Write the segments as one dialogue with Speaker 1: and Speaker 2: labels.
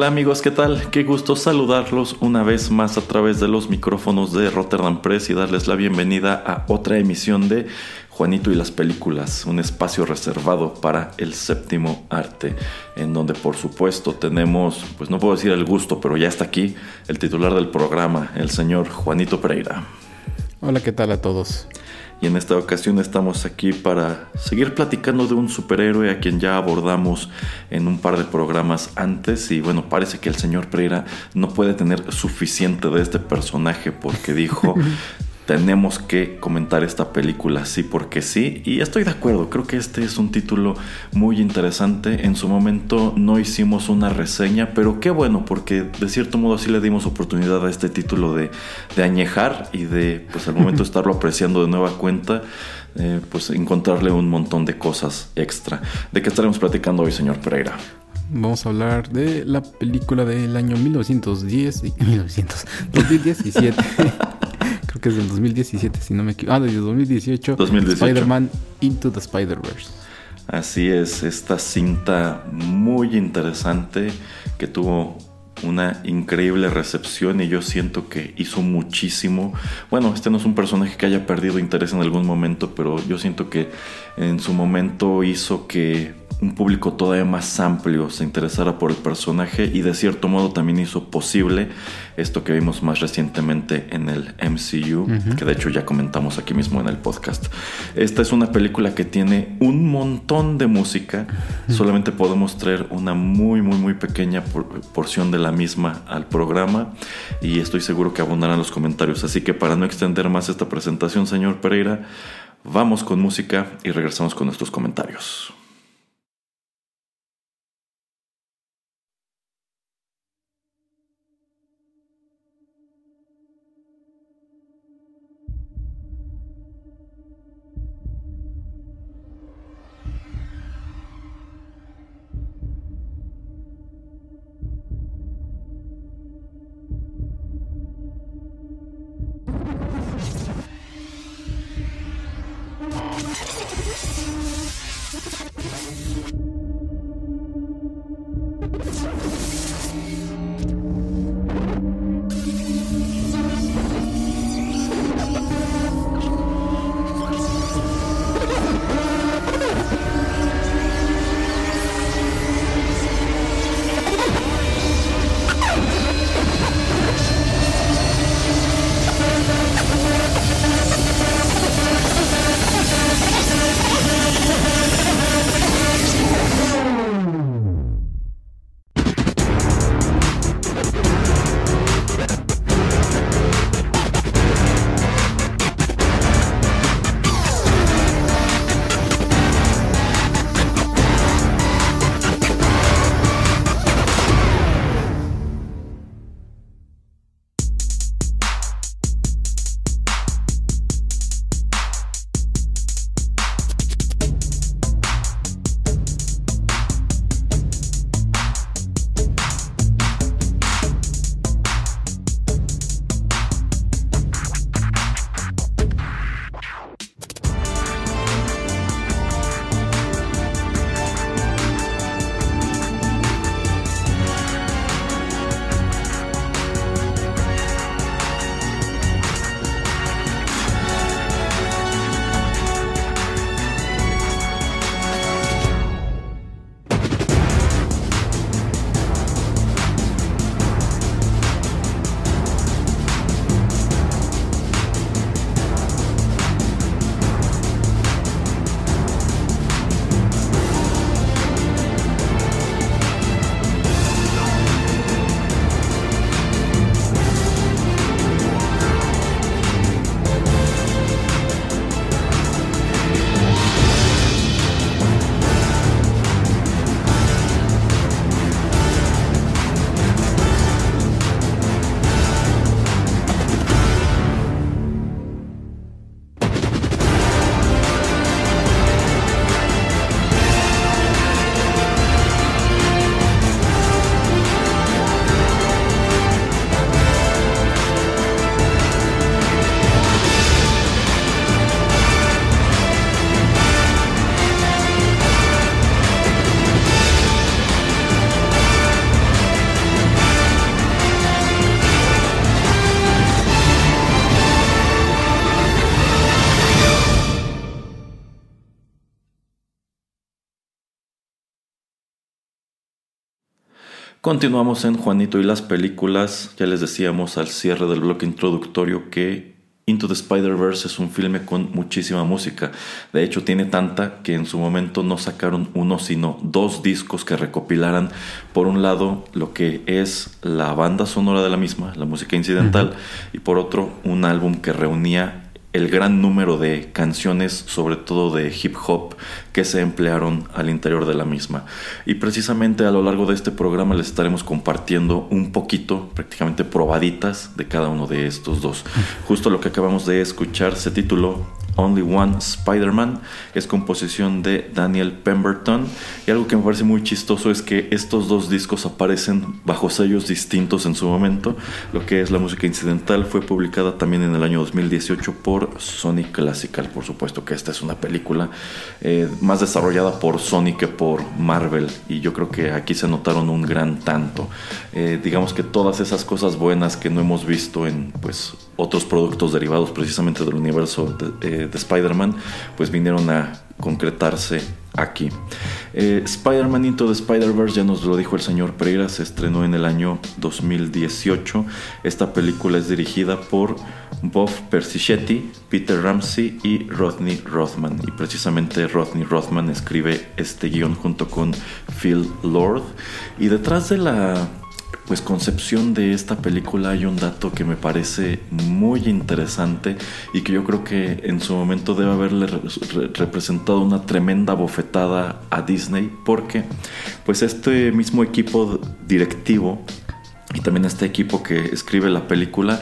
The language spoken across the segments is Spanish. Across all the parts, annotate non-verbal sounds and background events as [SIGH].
Speaker 1: Hola amigos, ¿qué tal? Qué gusto saludarlos una vez más a través de los micrófonos de Rotterdam Press y darles la bienvenida a otra emisión de Juanito y las películas, un espacio reservado para el séptimo arte, en donde por supuesto tenemos, pues no puedo decir el gusto, pero ya está aquí el titular del programa, el señor Juanito Pereira.
Speaker 2: Hola, ¿qué tal a todos?
Speaker 1: Y en esta ocasión estamos aquí para seguir platicando de un superhéroe a quien ya abordamos en un par de programas antes. Y bueno, parece que el señor Pereira no puede tener suficiente de este personaje porque dijo [LAUGHS] tenemos que comentar esta película sí porque sí y estoy de acuerdo, creo que este es un título muy interesante, en su momento no hicimos una reseña, pero qué bueno porque de cierto modo sí le dimos oportunidad a este título de, añejar y de pues al momento de [LAUGHS] estarlo apreciando de nueva cuenta, eh, pues encontrarle un montón de cosas extra. ¿De qué estaremos platicando hoy, señor Pereira?
Speaker 2: Vamos a hablar de la película del año 1910 y 1900, 2017. [LAUGHS] creo que es del 2017, si no me equivoco. Ah, del 2018. 2018. Spider-Man Into the Spider-Verse.
Speaker 1: Así es, esta cinta muy interesante que tuvo una increíble recepción y yo siento que hizo muchísimo. Bueno, este no es un personaje que haya perdido interés en algún momento, pero yo siento que en su momento hizo que un público todavía más amplio se interesara por el personaje y de cierto modo también hizo posible esto que vimos más recientemente en el MCU, que de hecho ya comentamos aquí mismo en el podcast. Esta es una película que tiene un montón de música, solamente podemos traer una muy muy muy pequeña porción de la misma al programa y estoy seguro que abundarán los comentarios, así que para no extender más esta presentación, señor Pereira, vamos con música y regresamos con nuestros comentarios. Continuamos en Juanito y las películas. Ya les decíamos al cierre del bloque introductorio que Into the Spider-Verse es un filme con muchísima música. De hecho, tiene tanta que en su momento no sacaron uno, sino dos discos que recopilaran, por un lado, lo que es la banda sonora de la misma, la música incidental, y por otro, un álbum que reunía el gran número de canciones, sobre todo de hip hop, que se emplearon al interior de la misma. Y precisamente a lo largo de este programa les estaremos compartiendo un poquito, prácticamente probaditas, de cada uno de estos dos. Justo lo que acabamos de escuchar se tituló Only One Spider-Man. Es composición de Daniel Pemberton. Y algo que me parece muy chistoso es que estos dos discos aparecen bajo sellos distintos en su momento. Lo que es la música incidental fue publicada también en el año 2018 por Sony Classical. Por supuesto que esta es una película eh, más desarrollada por Sony que por Marvel. Y yo creo que aquí se notaron un gran tanto. Eh, digamos que todas esas cosas buenas que no hemos visto en pues otros productos derivados precisamente del universo de, de Spider-Man, pues vinieron a concretarse aquí. Eh, Spider-Man Into the Spider-Verse, ya nos lo dijo el señor Pereira, se estrenó en el año 2018. Esta película es dirigida por Bob Persichetti, Peter Ramsey y Rodney Rothman. Y precisamente Rodney Rothman escribe este guion junto con Phil Lord. Y detrás de la pues concepción de esta película hay un dato que me parece muy interesante y que yo creo que en su momento debe haberle representado una tremenda bofetada a Disney porque pues este mismo equipo directivo y también este equipo que escribe la película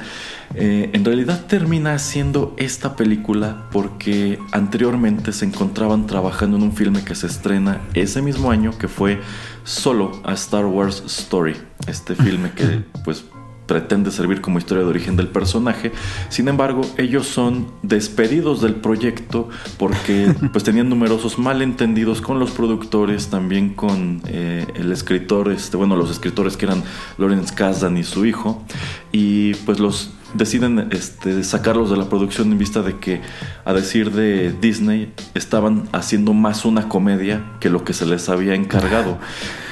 Speaker 1: eh, en realidad termina haciendo esta película porque anteriormente se encontraban trabajando en un filme que se estrena ese mismo año que fue solo a Star Wars Story, este filme que pues pretende servir como historia de origen del personaje. Sin embargo, ellos son despedidos del proyecto porque [LAUGHS] pues tenían numerosos malentendidos con los productores, también con eh, el escritor, este, bueno, los escritores que eran Lawrence Kasdan y su hijo, y pues los deciden este, sacarlos de la producción en vista de que, a decir de Disney, estaban haciendo más una comedia que lo que se les había encargado.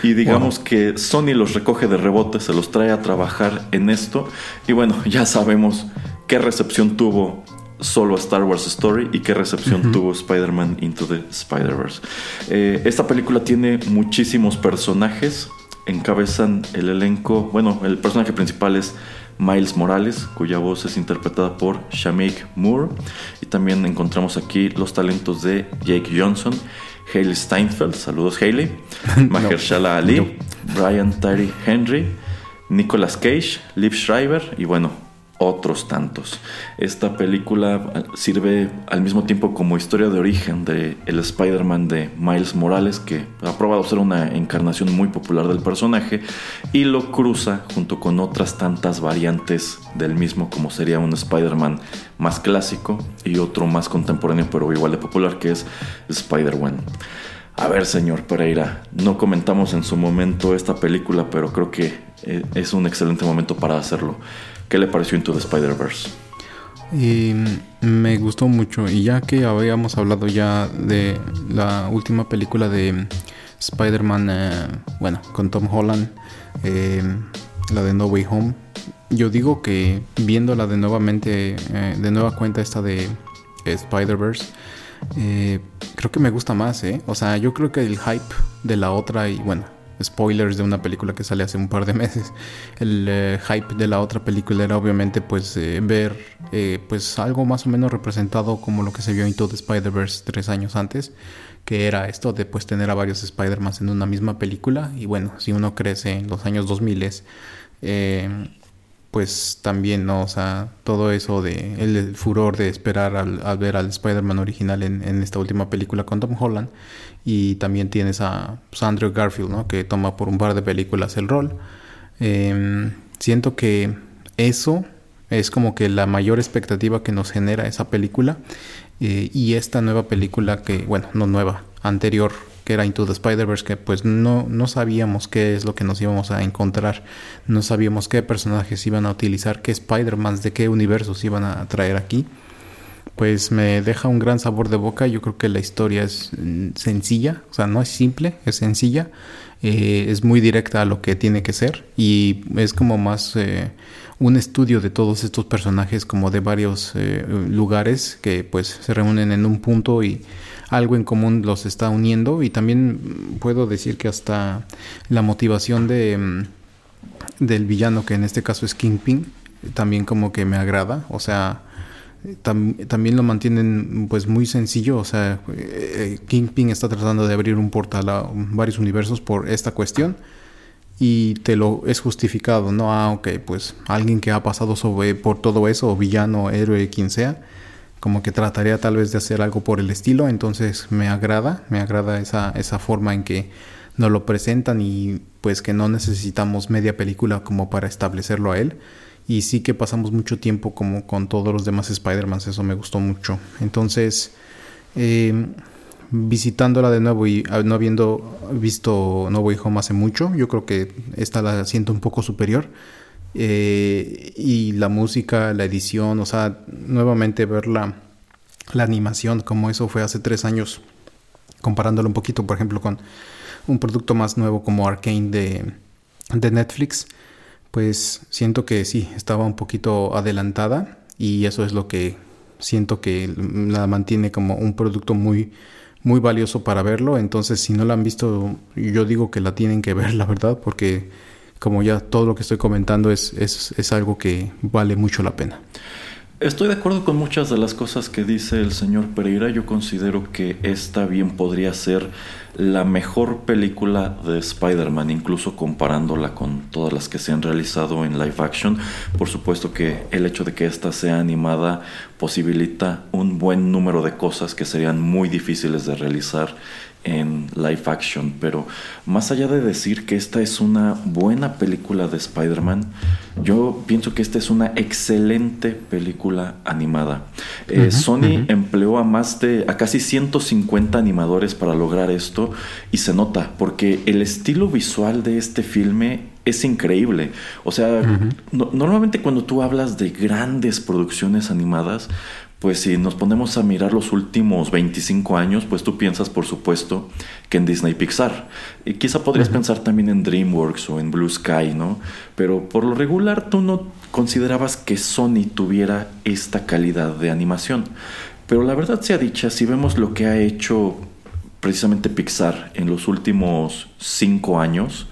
Speaker 1: Y digamos que Sony los recoge de rebote, se los trae a trabajar en esto. Y bueno, [LAUGHS] ya sabemos qué recepción tuvo solo Star Wars Story y qué recepción tuvo Spider-Man Into the Spider-Verse. Eh, esta película tiene muchísimos personajes, encabezan el elenco, bueno, el personaje principal es Miles Morales, cuya voz es interpretada por Shamik Moore. Y también encontramos aquí los talentos de Jake Johnson, Hailey Steinfeld, saludos Hailey, [LAUGHS] Mahershala Ali, Brian Tyree Henry, Nicolas Cage, Liv Schreiber y bueno, otros tantos. Esta película sirve al mismo tiempo como historia de origen de el Spider-Man de Miles Morales, que ha probado ser una encarnación muy popular del personaje, y lo cruza junto con otras tantas variantes del mismo, como sería un Spider-Man más clásico y otro más contemporáneo, pero igual de popular, que es Spider-Man. A ver, señor Pereira, no comentamos en su momento esta película, pero creo que eh, es un excelente momento para hacerlo. ¿Qué le pareció Into the Spider-Verse?
Speaker 2: me gustó mucho y ya que habíamos hablado ya de la última película de Spider-Man, eh, bueno, con Tom Holland, eh, la de No Way Home, yo digo que viéndola de nuevamente, eh, de nueva cuenta esta de Spider-Verse, creo que me gusta más, ¿eh? O sea, yo creo que el hype de la otra y bueno, spoilers de una película que sale hace un par de meses. El eh, hype de la otra película era obviamente pues eh, ver eh, pues algo más o menos representado como lo que se vio en todo Spider-Verse tres años antes, que era esto de pues tener a varios Spider-Man en una misma película y bueno, si uno crece en los años 2000 pues también, ¿no? O sea, todo eso de el, furor de esperar al, ver al Spider-Man original en, en, esta última película con Tom Holland y también tienes a pues, Andrew Garfield, ¿no? Que toma por un par de películas el rol. Em, siento que eso es como que la mayor expectativa que nos genera esa película eh, y esta nueva película que, bueno, no nueva, anterior, que era Into the Spider-Verse, que pues no, no sabíamos qué es lo que nos íbamos a encontrar, no sabíamos qué personajes iban a utilizar, qué Spider-Man, de qué universos iban a traer aquí pues me deja un gran sabor de boca. Yo creo que la historia es mm, sencilla, o sea, no es simple, es sencilla. Eh, es muy directa a lo que tiene que ser y es como más eh, un estudio de todos estos personajes como de varios eh, lugares que pues se reúnen en un punto y algo en común los está uniendo. Y también puedo decir que hasta la motivación de mm, del villano que en este caso es Kingpin también como que me agrada. O sea también lo mantienen pues muy sencillo, o sea, eh, Kingpin está tratando de abrir un portal a varios universos por esta cuestión y te lo es justificado, ¿no? Ah, ok, pues alguien que ha pasado sobre, por todo eso, villano, héroe, quien sea, como que trataría tal vez de hacer algo por el estilo, entonces me agrada, me agrada esa, esa forma en que nos lo presentan y pues que no necesitamos media película como para establecerlo a él y sí que pasamos mucho tiempo como con todos los demás Spider-Man, eso me gustó mucho. Entonces, eh, visitándola de nuevo y ah, no habiendo visto No Way Home hace mucho, yo creo que esta la siento un poco superior. Eh, y la música, la edición, o sea, nuevamente ver la, animación, como eso fue hace tres años, comparándolo un poquito, por ejemplo, con un producto más nuevo como Arkane de, de Netflix pues siento que sí, estaba un poquito adelantada y eso es lo que siento que la mantiene como un producto muy muy valioso para verlo, entonces si no la han visto, yo digo que la tienen que ver, [LAUGHS] la verdad, porque como ya todo lo que estoy comentando es, es, es algo que vale mucho la pena.
Speaker 1: Estoy de acuerdo con muchas de las cosas que dice el señor Pereira. Yo considero que esta bien podría ser la mejor película de Spider-Man, incluso comparándola con todas las que se han realizado en live action. Por supuesto que el hecho de que esta sea animada posibilita un buen número de cosas que serían muy difíciles de realizar en live action, pero más allá de decir que esta es una buena película de Spider-Man, yo pienso que esta es una excelente película animada. Eh, Sony empleó a más de, a casi 150 animadores para lograr esto y se nota, porque el estilo visual de este filme es increíble. O sea, normalmente cuando tú hablas de grandes producciones animadas, pues si nos ponemos a mirar los últimos 25 años, pues tú piensas por supuesto que en Disney Pixar. Y quizá podrías pensar también en DreamWorks o en Blue Sky, ¿no? Pero por lo regular tú no considerabas que Sony tuviera esta calidad de animación. Pero la verdad sea dicha, si vemos lo que ha hecho precisamente Pixar en los últimos 5 años,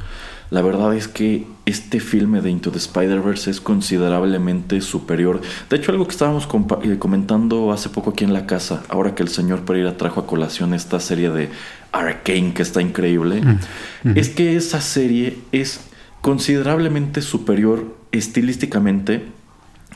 Speaker 1: la verdad es que este filme de Into the Spider-Verse es considerablemente superior. De hecho, algo que estábamos eh, comentando hace poco aquí en la casa, ahora que el señor Pereira trajo a colación esta serie de Arcane que está increíble, mm, es que esa serie es considerablemente superior estilísticamente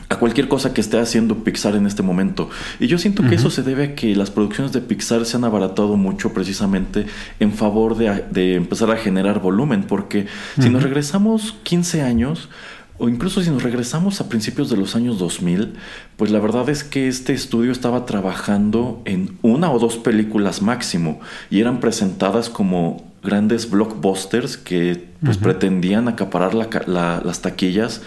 Speaker 1: a cualquier cosa que esté haciendo Pixar en este momento. Y yo siento que eso se debe a que las producciones de Pixar se han abaratado mucho precisamente en favor de, empezar a generar volumen, porque si nos regresamos 15 años, o incluso si nos regresamos a principios de los años 2000, pues la verdad es que este estudio estaba trabajando en una o dos películas máximo y eran presentadas como grandes blockbusters que pues pretendían acaparar las taquillas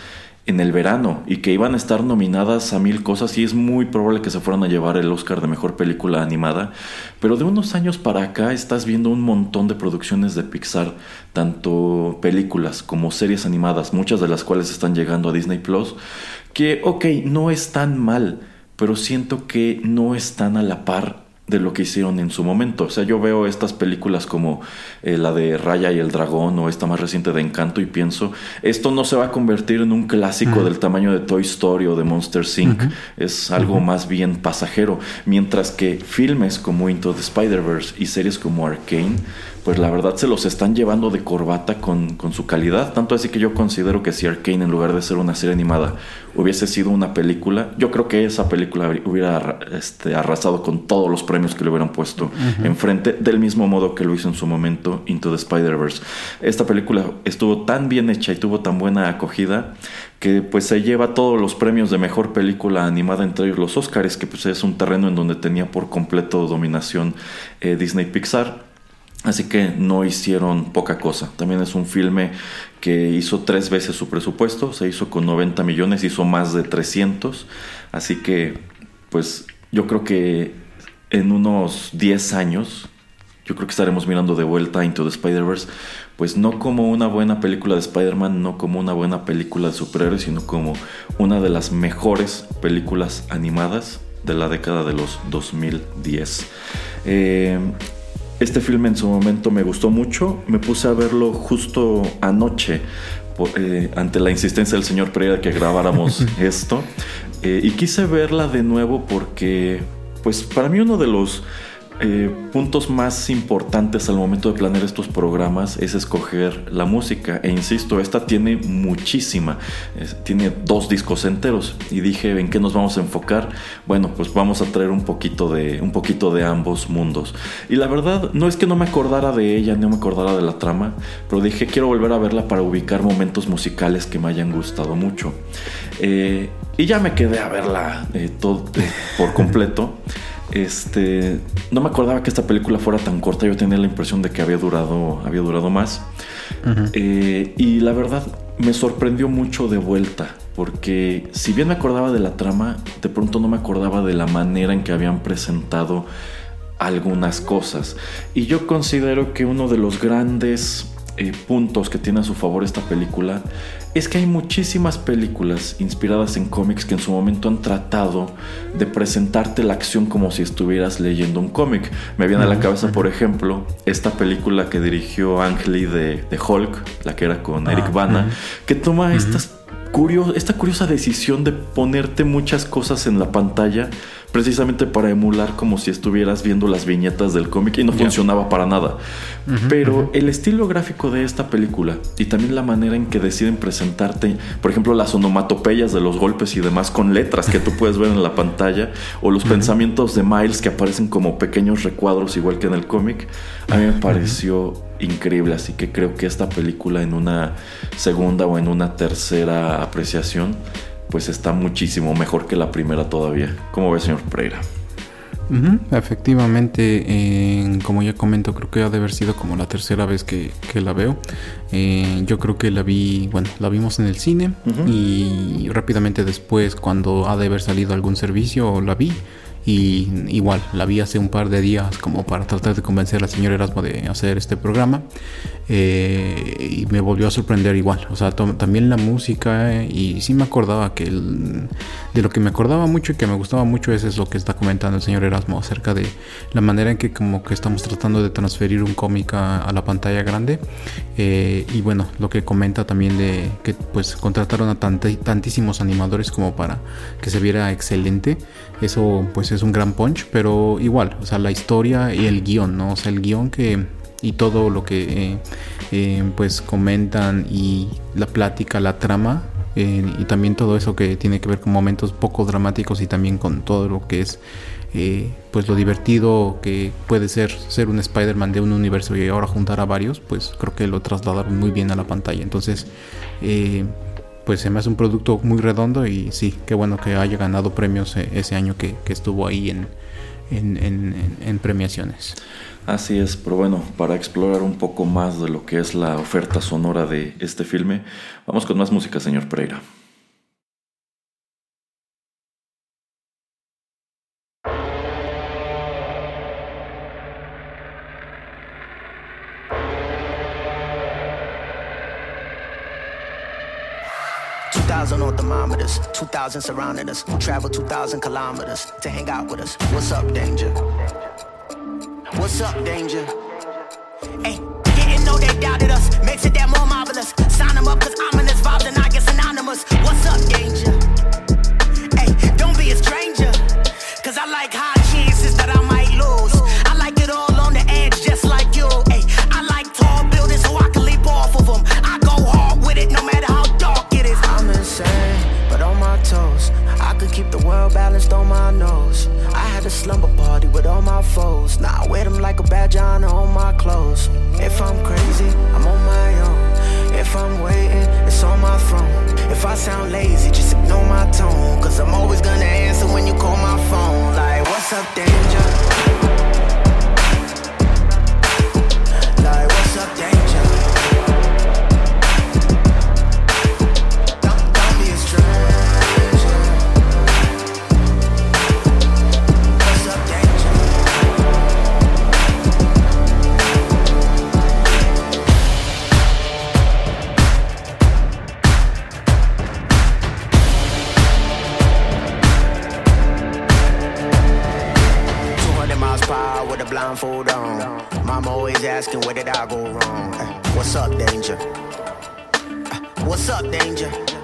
Speaker 1: en el verano y que iban a estar nominadas a mil cosas y es muy probable que se fueran a llevar el Oscar de Mejor Película Animada. Pero de unos años para acá estás viendo un montón de producciones de Pixar, tanto películas como series animadas, muchas de las cuales están llegando a Disney Plus, que ok, no están mal, pero siento que no están a la par de lo que hicieron en su momento. O sea, yo veo estas películas como eh, la de Raya y el Dragón o esta más reciente de Encanto y pienso, esto no se va a convertir en un clásico del tamaño de Toy Story o de Monster Inc. Es algo más bien pasajero. Mientras que filmes como Into the Spider-Verse y series como Arcane pues la verdad se los están llevando de corbata con, su calidad. Tanto así que yo considero que si Arkane, en lugar de ser una serie animada, hubiese sido una película, yo creo que esa película hubiera este, arrasado con todos los premios que le hubieran puesto enfrente, del mismo modo que lo hizo en su momento Into the Spider-Verse. Esta película estuvo tan bien hecha y tuvo tan buena acogida que pues se lleva todos los premios de mejor película animada, entre ellos los Oscars, que pues es un terreno en donde tenía por completo dominación eh, Disney Pixar. Así que no hicieron poca cosa. También es un filme que hizo tres veces su presupuesto. Se hizo con 90 millones, hizo más de 300. Así que, pues, yo creo que en unos 10 años, yo creo que estaremos mirando de vuelta Into the Spider-Verse, pues no como una buena película de Spider-Man, no como una buena película de superhéroes, sino como una de las mejores películas animadas de la década de los 2010. Eh, este filme en su momento me gustó mucho, me puse a verlo justo anoche eh, ante la insistencia del señor Pereira que grabáramos [LAUGHS] esto. Eh, y quise verla de nuevo porque pues para mí uno de los eh, puntos más importantes al momento de planear estos programas es escoger la música. E insisto, esta tiene muchísima. tiene dos discos enteros. Y dije, ¿en qué nos vamos a enfocar? Bueno, pues vamos a traer un poquito de, un poquito de ambos mundos. Y la verdad, no es que no me acordara de ella, no me acordara de la trama, pero dije, quiero volver a verla para ubicar momentos musicales que me hayan gustado mucho. Eh, y ya me quedé a verla eh, por completo. [LAUGHS] Este, no me acordaba que esta película fuera tan corta. Yo tenía la impresión de que había durado, había durado más. Eh, y la verdad me sorprendió mucho de vuelta, porque si bien me acordaba de la trama, de pronto no me acordaba de la manera en que habían presentado algunas cosas. Y yo considero que uno de los grandes eh, puntos que tiene a su favor esta película es que hay muchísimas películas inspiradas en cómics que en su momento han tratado de presentarte la acción como si estuvieras leyendo un cómic. Me viene a la cabeza, por ejemplo, esta película que dirigió Ang Lee de, Hulk, la que era con Eric ah, Bana, que toma estas esta curiosa decisión de ponerte muchas cosas en la pantalla precisamente para emular como si estuvieras viendo las viñetas del cómic y no funcionaba para nada. Pero el estilo gráfico de esta película y también la manera en que deciden presentarte, por ejemplo, las onomatopeyas de los golpes y demás con letras que tú puedes ver en la pantalla o los pensamientos de Miles que aparecen como pequeños recuadros igual que en el cómic, a mí me pareció increíble, así que creo que esta película en una segunda o en una tercera apreciación pues está muchísimo mejor que la primera todavía. ¿Cómo ve, señor Pereira?
Speaker 2: Efectivamente, como ya comento, creo que ha de haber sido como la tercera vez que, la veo. Eh, yo creo que la vi, bueno, la vimos en el cine y rápidamente después, cuando ha de haber salido algún servicio, la vi. Y igual, la vi hace un par de días como para tratar de convencer a la señora Erasmo de hacer este programa. Eh, y me volvió a sorprender igual. O sea, también la música. y sí me acordaba que de lo que me acordaba mucho y que me gustaba mucho es lo que está comentando el señor Erasmo acerca de la manera en que como que estamos tratando de transferir un cómic a, la pantalla grande. Eh, y bueno, lo que comenta también de que pues contrataron a tantísimos animadores como para que se viera excelente. Eso pues es un gran punch, pero igual, o sea, la historia y el guion, ¿no? O sea, el guion que y todo lo que eh, eh, pues comentan y la plática, la trama eh, y también todo eso que tiene que ver con momentos poco dramáticos y también con todo lo que es pues lo divertido que puede ser ser un Spider-Man de un universo y ahora juntar a varios, pues creo que lo trasladaron muy bien a la pantalla. Entonces, pues se me hace un producto muy redondo y sí, qué bueno que haya ganado premios eh, ese año que, estuvo ahí en, en, premiaciones.
Speaker 1: Así es, pero bueno, para explorar un poco más de lo que es la oferta sonora de este filme, vamos con más música, señor Pereira. 2,000 on thermometers, 2,000 surrounding us. Travel 2,000 kilometers to hang out with us. What's up, danger? What's up, danger? Hey, didn't know they doubted us. Makes it that more marvelous. Sign them up, cause ominous vibes and I get synonymous. What's up, danger? On my nose. I had a slumber party with all my foes. Now I wear them like a badge on on my clothes. If I'm crazy, I'm on my own. If I'm waiting, it's on my throne. If I sound lazy, just ignore my tone. Cause I'm always gonna answer when you call my phone. Like, what's up, danger?
Speaker 3: Always asking, where did I go wrong? What's up, danger? What's up, danger?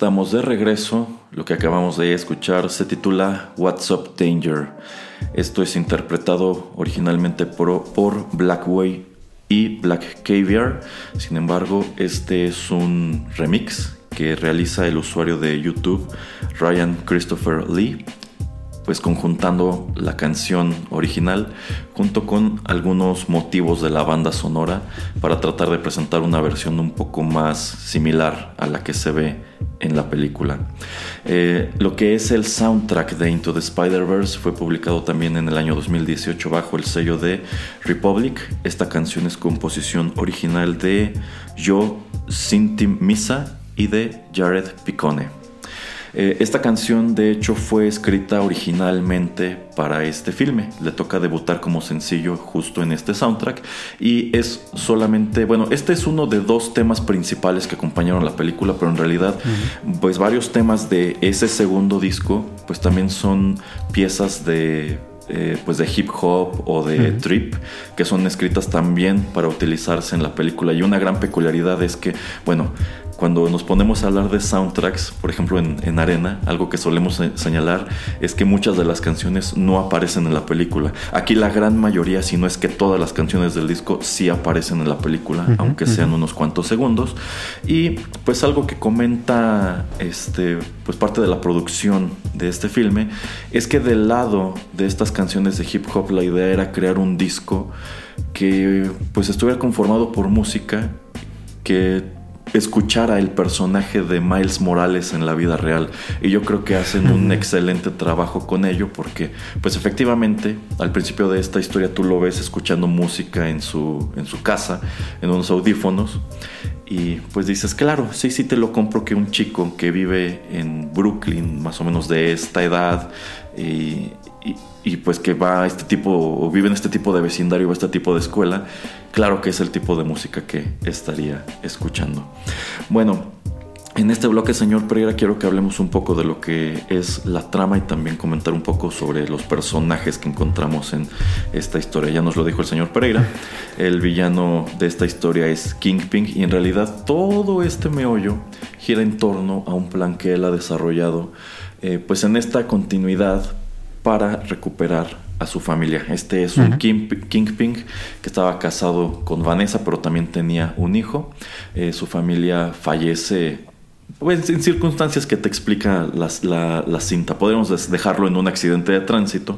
Speaker 1: Estamos de regreso. Lo que acabamos de escuchar se titula What's Up Danger. Esto es interpretado originalmente por, Blackway y Black Caviar. Sin embargo, este es un remix que realiza el usuario de YouTube Ryan Christopher Lee pues conjuntando la canción original junto con algunos motivos de la banda sonora para tratar de presentar una versión un poco más similar a la que se ve en la película. Eh, lo que es el soundtrack de Into the Spider-Verse fue publicado también en el año 2018 bajo el sello de Republic. Esta canción es composición original de Joe Cinti Misa y de Jared Picone. Eh, esta canción de hecho fue escrita originalmente para este filme. Le toca debutar como sencillo justo en este soundtrack. Y es solamente, bueno, este es uno de dos temas principales que acompañaron la película, pero en realidad pues varios temas de ese segundo disco pues también son piezas de eh, pues de hip hop o de trip que son escritas también para utilizarse en la película. Y una gran peculiaridad es que bueno cuando nos ponemos a hablar de soundtracks, por ejemplo en, en, Arena, algo que solemos señalar es que muchas de las canciones no aparecen en la película. Aquí la gran mayoría, si no es que todas las canciones del disco sí aparecen en la película, uh -huh, aunque sean uh -huh. unos cuantos segundos. Y pues algo que comenta este, pues parte de la producción de este filme es que del lado de estas canciones de hip hop la idea era crear un disco que pues estuviera conformado por música que escuchara el personaje de Miles Morales en la vida real. Y yo creo que hacen un excelente trabajo con ello porque pues efectivamente al principio de esta historia tú lo ves escuchando música en su, en su casa en unos audífonos y pues dices claro sí sí te lo compro que un chico que vive en Brooklyn más o menos de esta edad y, y, pues que va a este tipo o vive en este tipo de vecindario o este tipo de escuela, claro que es el tipo de música que estaría escuchando. Bueno, en este bloque, señor Pereira, quiero que hablemos un poco de lo que es la trama y también comentar un poco sobre los personajes que encontramos en esta historia. Ya nos lo dijo el señor Pereira, el villano de esta historia es Kingpin y en realidad todo este meollo gira en torno a un plan que él ha desarrollado, eh, pues en esta continuidad para recuperar a su familia. Este es un uh -huh. king, Kingpin que estaba casado con Vanessa, pero también tenía un hijo. Eh, su familia fallece pues, en circunstancias que te explica las, la, la, cinta. Podríamos dejarlo en un accidente de tránsito. Uh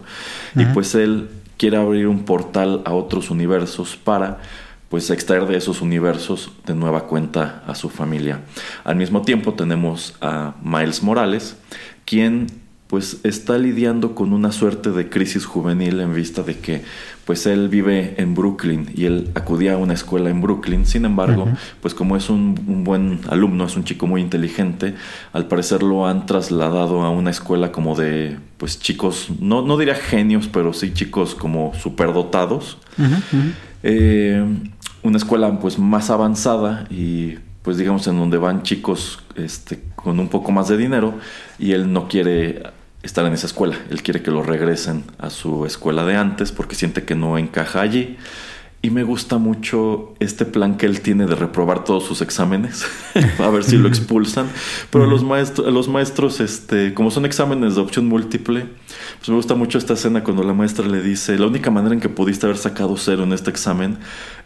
Speaker 1: -huh. Y pues él quiere abrir un portal a otros universos para pues extraer de esos universos de nueva cuenta a su familia. Al mismo tiempo tenemos a Miles Morales, quien pues está lidiando con una suerte de crisis juvenil en vista de que pues él vive en Brooklyn y él acudía a una escuela en Brooklyn. Sin embargo, pues como es un, buen alumno, es un chico muy inteligente, al parecer lo han trasladado a una escuela como de pues chicos, no, no diría genios, pero sí chicos como superdotados. Eh, una escuela pues más avanzada y pues digamos en donde van chicos este, con un poco más de dinero y él no quiere estar en esa escuela. Él quiere que lo regresen a su escuela de antes porque siente que no encaja allí. Y me gusta mucho este plan que él tiene de reprobar todos sus exámenes, [LAUGHS] a ver si lo expulsan. Pero los maestros, los maestros, este, como son exámenes de opción múltiple, pues me gusta mucho esta escena cuando la maestra le dice, la única manera en que pudiste haber sacado cero en este examen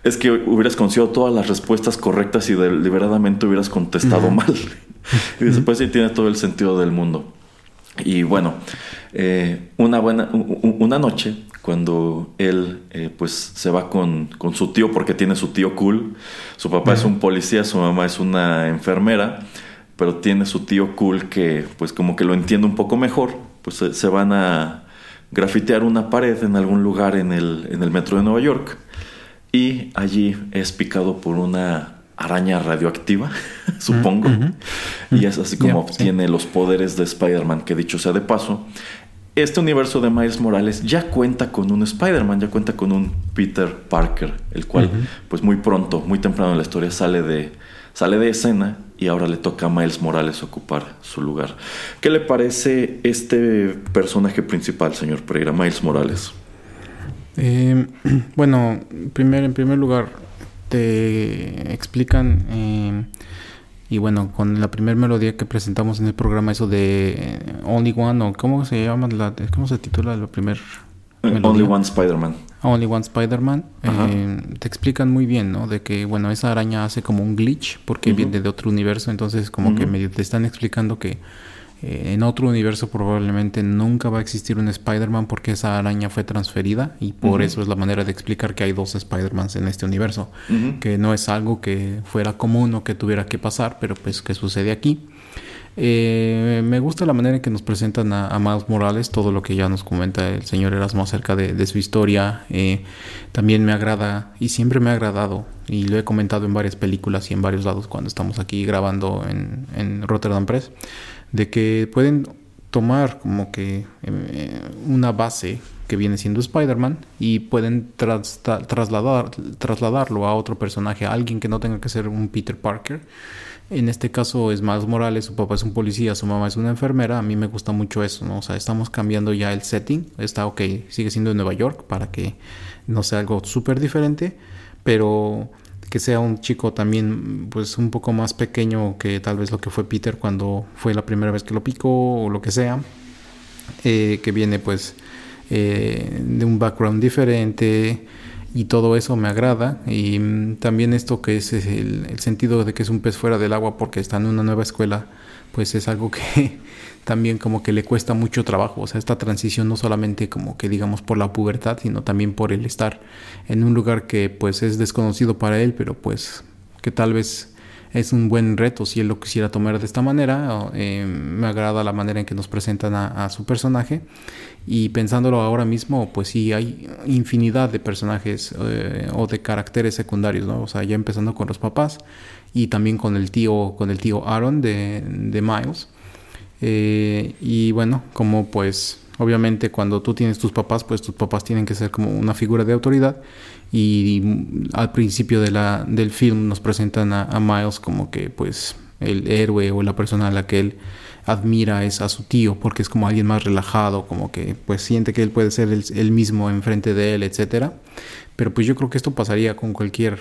Speaker 1: es que hubieras conocido todas las respuestas correctas y deliberadamente hubieras contestado mal. [LAUGHS] y después sí tiene todo el sentido del mundo. Y bueno, eh, una buena una noche cuando él eh, pues se va con, su tío porque tiene su tío cool. Su papá es un policía, su mamá es una enfermera, pero tiene su tío cool que pues como que lo entiende un poco mejor. Pues se, van a grafitear una pared en algún lugar en el, en el metro de Nueva York y allí es picado por una araña radioactiva, [LAUGHS] supongo. Y es así como obtiene los poderes de Spider-Man, que dicho sea de paso, este universo de Miles Morales ya cuenta con un Spider-Man, ya cuenta con un Peter Parker, el cual pues muy pronto, muy temprano en la historia sale de, sale de escena y ahora le toca a Miles Morales ocupar su lugar. ¿Qué le parece este personaje principal, señor Pereira, Miles Morales?
Speaker 2: Eh, [CLEARS THROAT] bueno, primer, en primer lugar, te explican eh, y bueno con la primera melodía que presentamos en el programa eso de eh, Only One o cómo se llama la cómo se titula la primer
Speaker 1: eh, Only One Spider-Man.
Speaker 2: Only One Spider-Man te explican muy bien no de que bueno esa araña hace como un glitch porque viene de otro universo entonces como que medio te están explicando que eh, en otro universo probablemente nunca va a existir un Spider-Man porque esa araña fue transferida y por eso es la manera de explicar que hay dos Spider-Mans en este universo, que no es algo que fuera común o que tuviera que pasar, pero pues que sucede aquí. Eh, me gusta la manera en que nos presentan a, Miles Morales, todo lo que ya nos comenta el señor Erasmo acerca de, su historia. Eh, también me agrada y siempre me ha agradado, y lo he comentado en varias películas y en varios lados cuando estamos aquí grabando en, en Rotterdam Press de que pueden tomar como que eh, una base que viene siendo Spider-Man y pueden trasladar, trasladarlo a otro personaje, a alguien que no tenga que ser un Peter Parker. En este caso es Miles Morales, su papá es un policía, su mamá es una enfermera. A mí me gusta mucho eso, ¿no? O sea, estamos cambiando ya el setting. Está ok, sigue siendo en Nueva York para que no sea algo súper diferente, pero que sea un chico también pues un poco más pequeño que tal vez lo que fue Peter cuando fue la primera vez que lo picó o lo que sea eh, que viene pues eh, de un background diferente y todo eso me agrada. Y mm, también esto que es el, el, sentido de que es un pez fuera del agua porque está en una nueva escuela pues es algo que [LAUGHS] también como que le cuesta mucho trabajo, o sea, esta transición no solamente como que digamos por la pubertad, sino también por el estar en un lugar que pues es desconocido para él, pero pues que tal vez es un buen reto si él lo quisiera tomar de esta manera. Eh, me agrada la manera en que nos presentan a, su personaje. Y pensándolo ahora mismo, pues sí, hay infinidad de personajes eh, o de caracteres secundarios. O sea, ya empezando con los papás y también con el tío, con el tío Aaron de Miles. Eh, y bueno, como pues obviamente cuando tú tienes tus papás, pues tus papás tienen que ser como una figura de autoridad. Y, al principio de la, del film nos presentan a, Miles como que pues el héroe o la persona a la que él admira es a su tío porque es como alguien más relajado, como que pues siente que él puede ser el, mismo enfrente de él, etcétera. Pero pues yo creo que esto pasaría con cualquier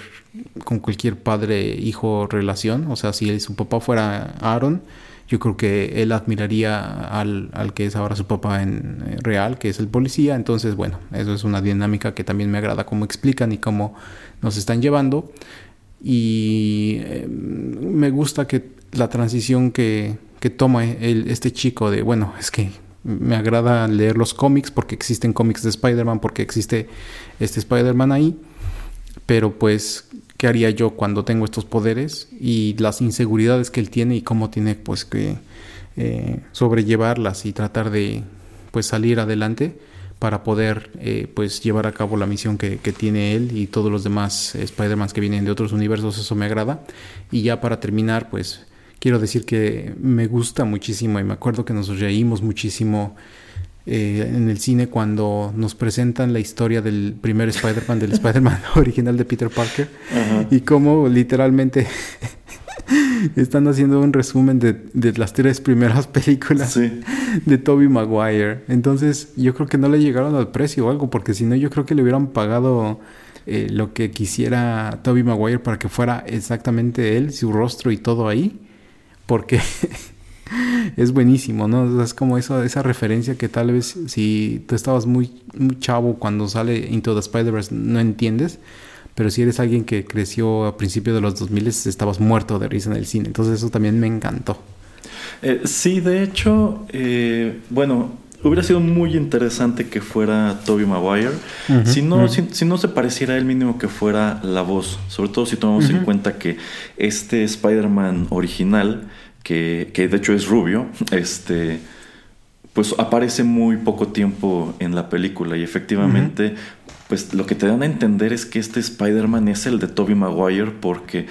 Speaker 2: con cualquier padre hijo relación, o sea, si su papá fuera Aaron, yo creo que él admiraría al, al que es ahora su papá en eh, real, que es el policía. Entonces, bueno, eso es una dinámica que también me agrada cómo explican y cómo nos están llevando. Y eh, me gusta que la transición que, que toma el, este chico de, bueno, es que me agrada leer los cómics porque existen cómics de Spider-Man, porque existe este Spider-Man ahí. Pero pues, ¿qué haría yo cuando tengo estos poderes y las inseguridades que él tiene y cómo tiene pues que eh, sobrellevarlas y tratar de pues salir adelante para poder eh, pues llevar a cabo la misión que, que tiene él y todos los demás Spider-Man que vienen de otros universos, eso me agrada. Y ya para terminar, pues quiero decir que me gusta muchísimo y me acuerdo que nos reímos muchísimo eh, en el cine cuando nos presentan la historia del primer Spider-Man, del Spider-Man [LAUGHS] original de Peter Parker y cómo literalmente [LAUGHS] están haciendo un resumen de, de las tres primeras películas de Toby Maguire. Entonces yo creo que no le llegaron al precio o algo porque si no yo creo que le hubieran pagado... Eh, lo que quisiera Toby Maguire para que fuera exactamente él, su rostro y todo ahí porque [LAUGHS] [LAUGHS] es buenísimo, ¿no? Es como eso, esa referencia que tal vez si tú estabas muy, muy chavo cuando sale Into the Spider-Verse no entiendes, pero si eres alguien que creció a principios de los 2000 estabas muerto de risa en el cine, entonces eso también me encantó.
Speaker 1: Eh, sí, de hecho, eh, bueno, hubiera sido muy interesante que fuera Toby Maguire. si, no, si, no se pareciera él mínimo que fuera la voz. Sobre todo si tomamos en cuenta que este Spider-Man original, que, que, de hecho es rubio, este pues aparece muy poco tiempo en la película y efectivamente pues lo que te dan a entender es que este Spider-Man es el de Tobey Maguire porque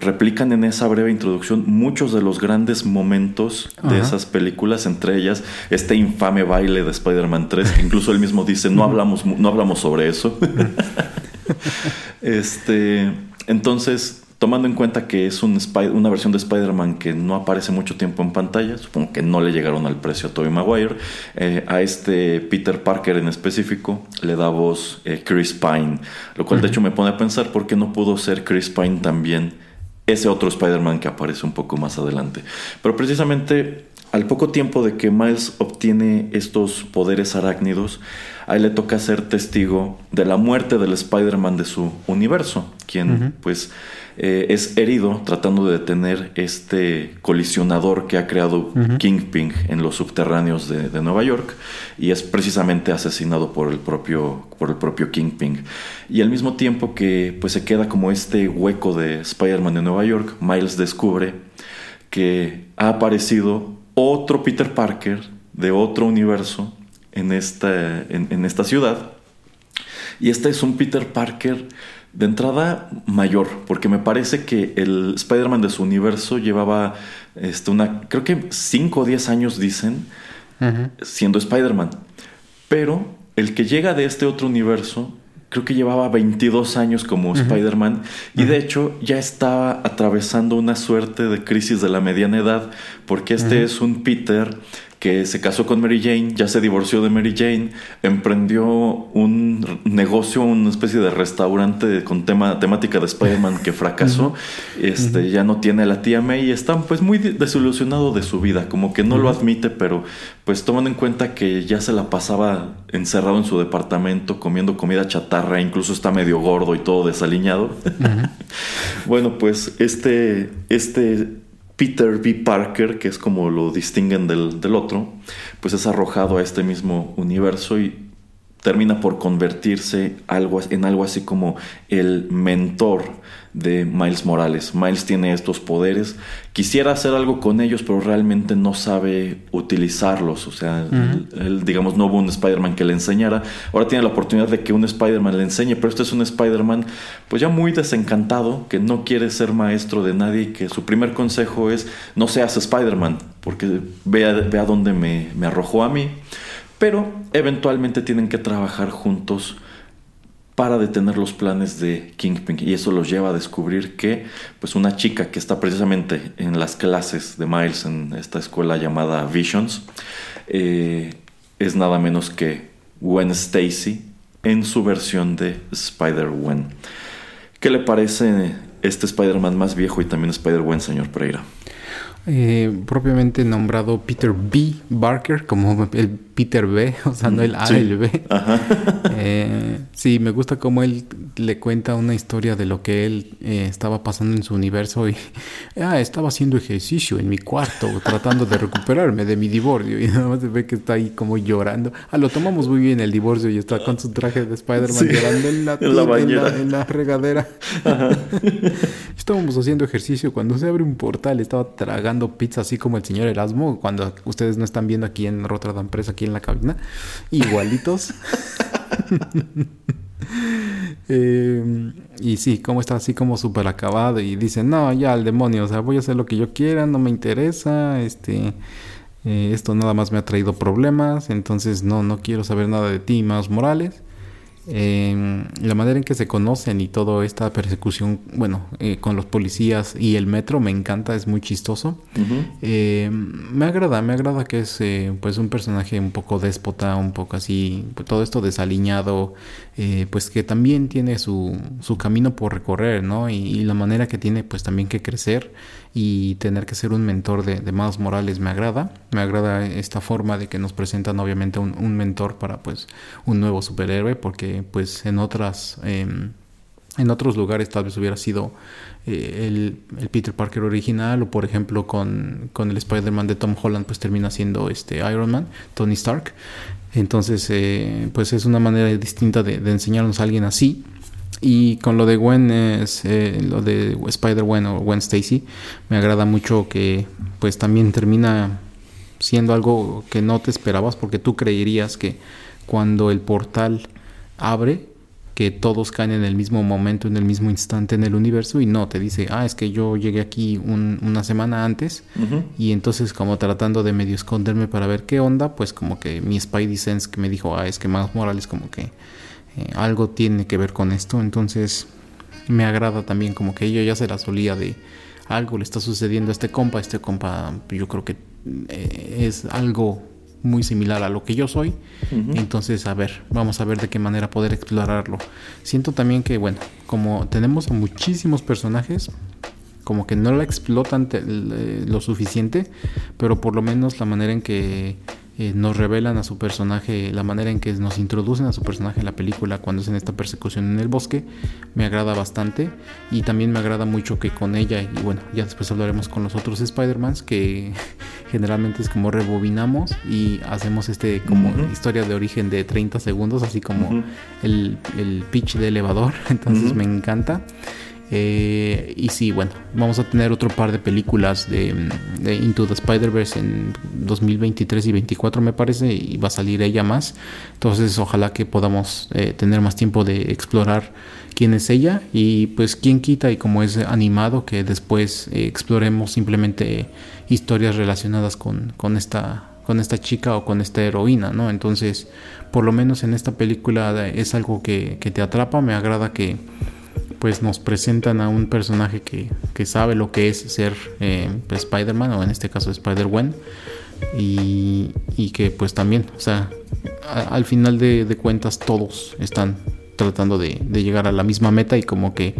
Speaker 1: replican en esa breve introducción muchos de los grandes momentos de esas películas, entre ellas este infame baile de Spider-Man 3, que incluso él mismo dice, no hablamos, no hablamos sobre eso. [LAUGHS] este, entonces, Tomando en cuenta que es un una versión de Spider-Man que no aparece mucho tiempo en pantalla, supongo que no le llegaron al precio a Tobey Maguire, eh, a este Peter Parker en específico le da voz eh, Chris Pine, lo cual de hecho me pone a pensar por qué no pudo ser Chris Pine también ese otro Spider-Man que aparece un poco más adelante. Pero precisamente al poco tiempo de que Miles obtiene estos poderes arácnidos, a él le toca ser testigo de la muerte del Spider-Man de su universo, quien pues eh, es herido tratando de detener este colisionador que ha creado Kingpin en los subterráneos de, Nueva York y es precisamente asesinado por el propio, por el propio Kingpin. Y al mismo tiempo que pues, se queda como este hueco de Spider-Man de Nueva York, Miles descubre que ha aparecido otro Peter Parker de otro universo en esta, en esta ciudad. Y este es un Peter Parker de entrada, mayor, porque me parece que el Spider-Man de su universo llevaba este, una, creo que 5 o 10 años, dicen, siendo Spider-Man. Pero el que llega de este otro universo, creo que llevaba 22 años como Spider-Man y de hecho ya estaba atravesando una suerte de crisis de la mediana edad, porque este es un Peter que se casó con Mary Jane, ya se divorció de Mary Jane, emprendió un negocio, una especie de restaurante con tema, temática de Spider-Man que fracasó, este, ya no tiene a la tía May y está pues muy desilusionado de su vida, como que no lo admite, pero pues tomando en cuenta que ya se la pasaba encerrado en su departamento comiendo comida chatarra, incluso está medio gordo y todo desaliñado. [LAUGHS] bueno, pues este, este Peter B. Parker, que es como lo distinguen del, del, otro, pues es arrojado a este mismo universo y termina por convertirse algo, en algo así como el mentor de Miles Morales. Miles tiene estos poderes, quisiera hacer algo con ellos, pero realmente no sabe utilizarlos. O sea, él, digamos, no hubo un Spider-Man que le enseñara. Ahora tiene la oportunidad de que un Spider-Man le enseñe, pero este es un Spider-Man pues ya muy desencantado, que no quiere ser maestro de nadie y que su primer consejo es no seas Spider-Man, porque ve a, ve a dónde me, me arrojó a mí pero eventualmente tienen que trabajar juntos para detener los planes de Kingpin y eso los lleva a descubrir que pues una chica que está precisamente en las clases de Miles en esta escuela llamada Visions eh, es nada menos que Gwen Stacy en su versión de Spider-Gwen. ¿Qué le parece este Spider-Man más viejo y también Spider-Gwen, señor Pereira?
Speaker 2: eh, propiamente nombrado Peter B. Barker, como el Peter B, [LAUGHS] o sea, no el A, el B. [LAUGHS] Eh, sí, me gusta cómo él le cuenta una historia de lo que él eh, estaba pasando en su universo y [LAUGHS] ah, estaba haciendo ejercicio en mi cuarto, tratando de recuperarme de mi divorcio y nada más se ve que está ahí como llorando. Ah, lo tomamos muy bien el divorcio y está con su traje de Spider-Man llorando en la, en la, regadera. Estábamos haciendo ejercicio cuando se abre un portal, estaba tragando pizza así como el señor Erasmo, cuando ustedes no están viendo aquí en Rotterdam Press, aquí en la cabina, igualitos. [LAUGHS] Eh, y sí, como está así como súper acabado y dice, no, ya al demonio, o sea, voy a hacer lo que yo quiera, no me interesa, este, eh, esto nada más me ha traído problemas, entonces no, no quiero saber nada de ti, más Morales. Eh, la manera en que se conocen y toda esta persecución, bueno, eh, con los policías y el metro me encanta, es muy chistoso. Eh, me agrada, me agrada que es eh, pues un personaje un poco déspota, un poco así, pues, todo esto desaliñado, pues que también tiene su, su camino por recorrer, ¿no? Y, y, la manera que tiene pues también que crecer y tener que ser un mentor de, de Morales me agrada. Me agrada esta forma de que nos presentan obviamente un, mentor para pues un nuevo superhéroe porque pues en otras... Em, en otros lugares tal vez hubiera sido eh, el, el, Peter Parker original o por ejemplo con, con el Spider-Man de Tom Holland pues termina siendo este Iron Man, Tony Stark. Entonces eh, pues es una manera distinta de, de enseñarnos a alguien así y con lo de Gwen, es, eh, lo de Spider-Gwen o Gwen Stacy, me agrada mucho que pues también termina siendo algo que no te esperabas porque tú creerías que cuando el portal abre, que todos caen en el mismo momento, en el mismo instante en el universo y no, te dice, ah, es que yo llegué aquí una semana antes y entonces como tratando de medio esconderme para ver qué onda, pues como que mi Spidey Sense que me dijo, ah, es que Miles Morales como que eh, algo tiene que ver con esto. Entonces me agrada también como que ella ya se la solía de algo le está sucediendo a este compa. Este compa yo creo que eh, es algo muy similar a lo que yo soy. Entonces, a ver, vamos a ver de qué manera poder explorarlo. Siento también que, bueno, como tenemos muchísimos personajes, como que no la explotan lo suficiente, pero por lo menos la manera en que eh, nos revelan a su personaje, la manera en que nos introducen a su personaje en la película cuando es en esta persecución en el bosque, me agrada bastante. Y también me agrada mucho que con ella, y bueno, ya después hablaremos con los otros Spider-Mans, que [LAUGHS] generalmente es como rebobinamos y hacemos este como historia de origen de 30 segundos, así como el, el pitch de elevador. [LAUGHS] Entonces me encanta. Eh, y sí, bueno, vamos a tener otro par de películas de, Into the Spider-Verse en 2023 y 2024 me parece, y va a salir ella más. Entonces ojalá que podamos eh, tener más tiempo de explorar quién es ella y pues quién quita y como es animado que después eh, exploremos simplemente historias relacionadas con, con esta con esta chica o con esta heroína, ¿no? Entonces, por lo menos en esta película es algo que te atrapa, me agrada que pues nos presentan a un personaje que, sabe lo que es ser eh, Spider-Man o en este caso Spider-Gwen y, que pues también, o sea, al final de, cuentas todos están tratando de, llegar a la misma meta y como que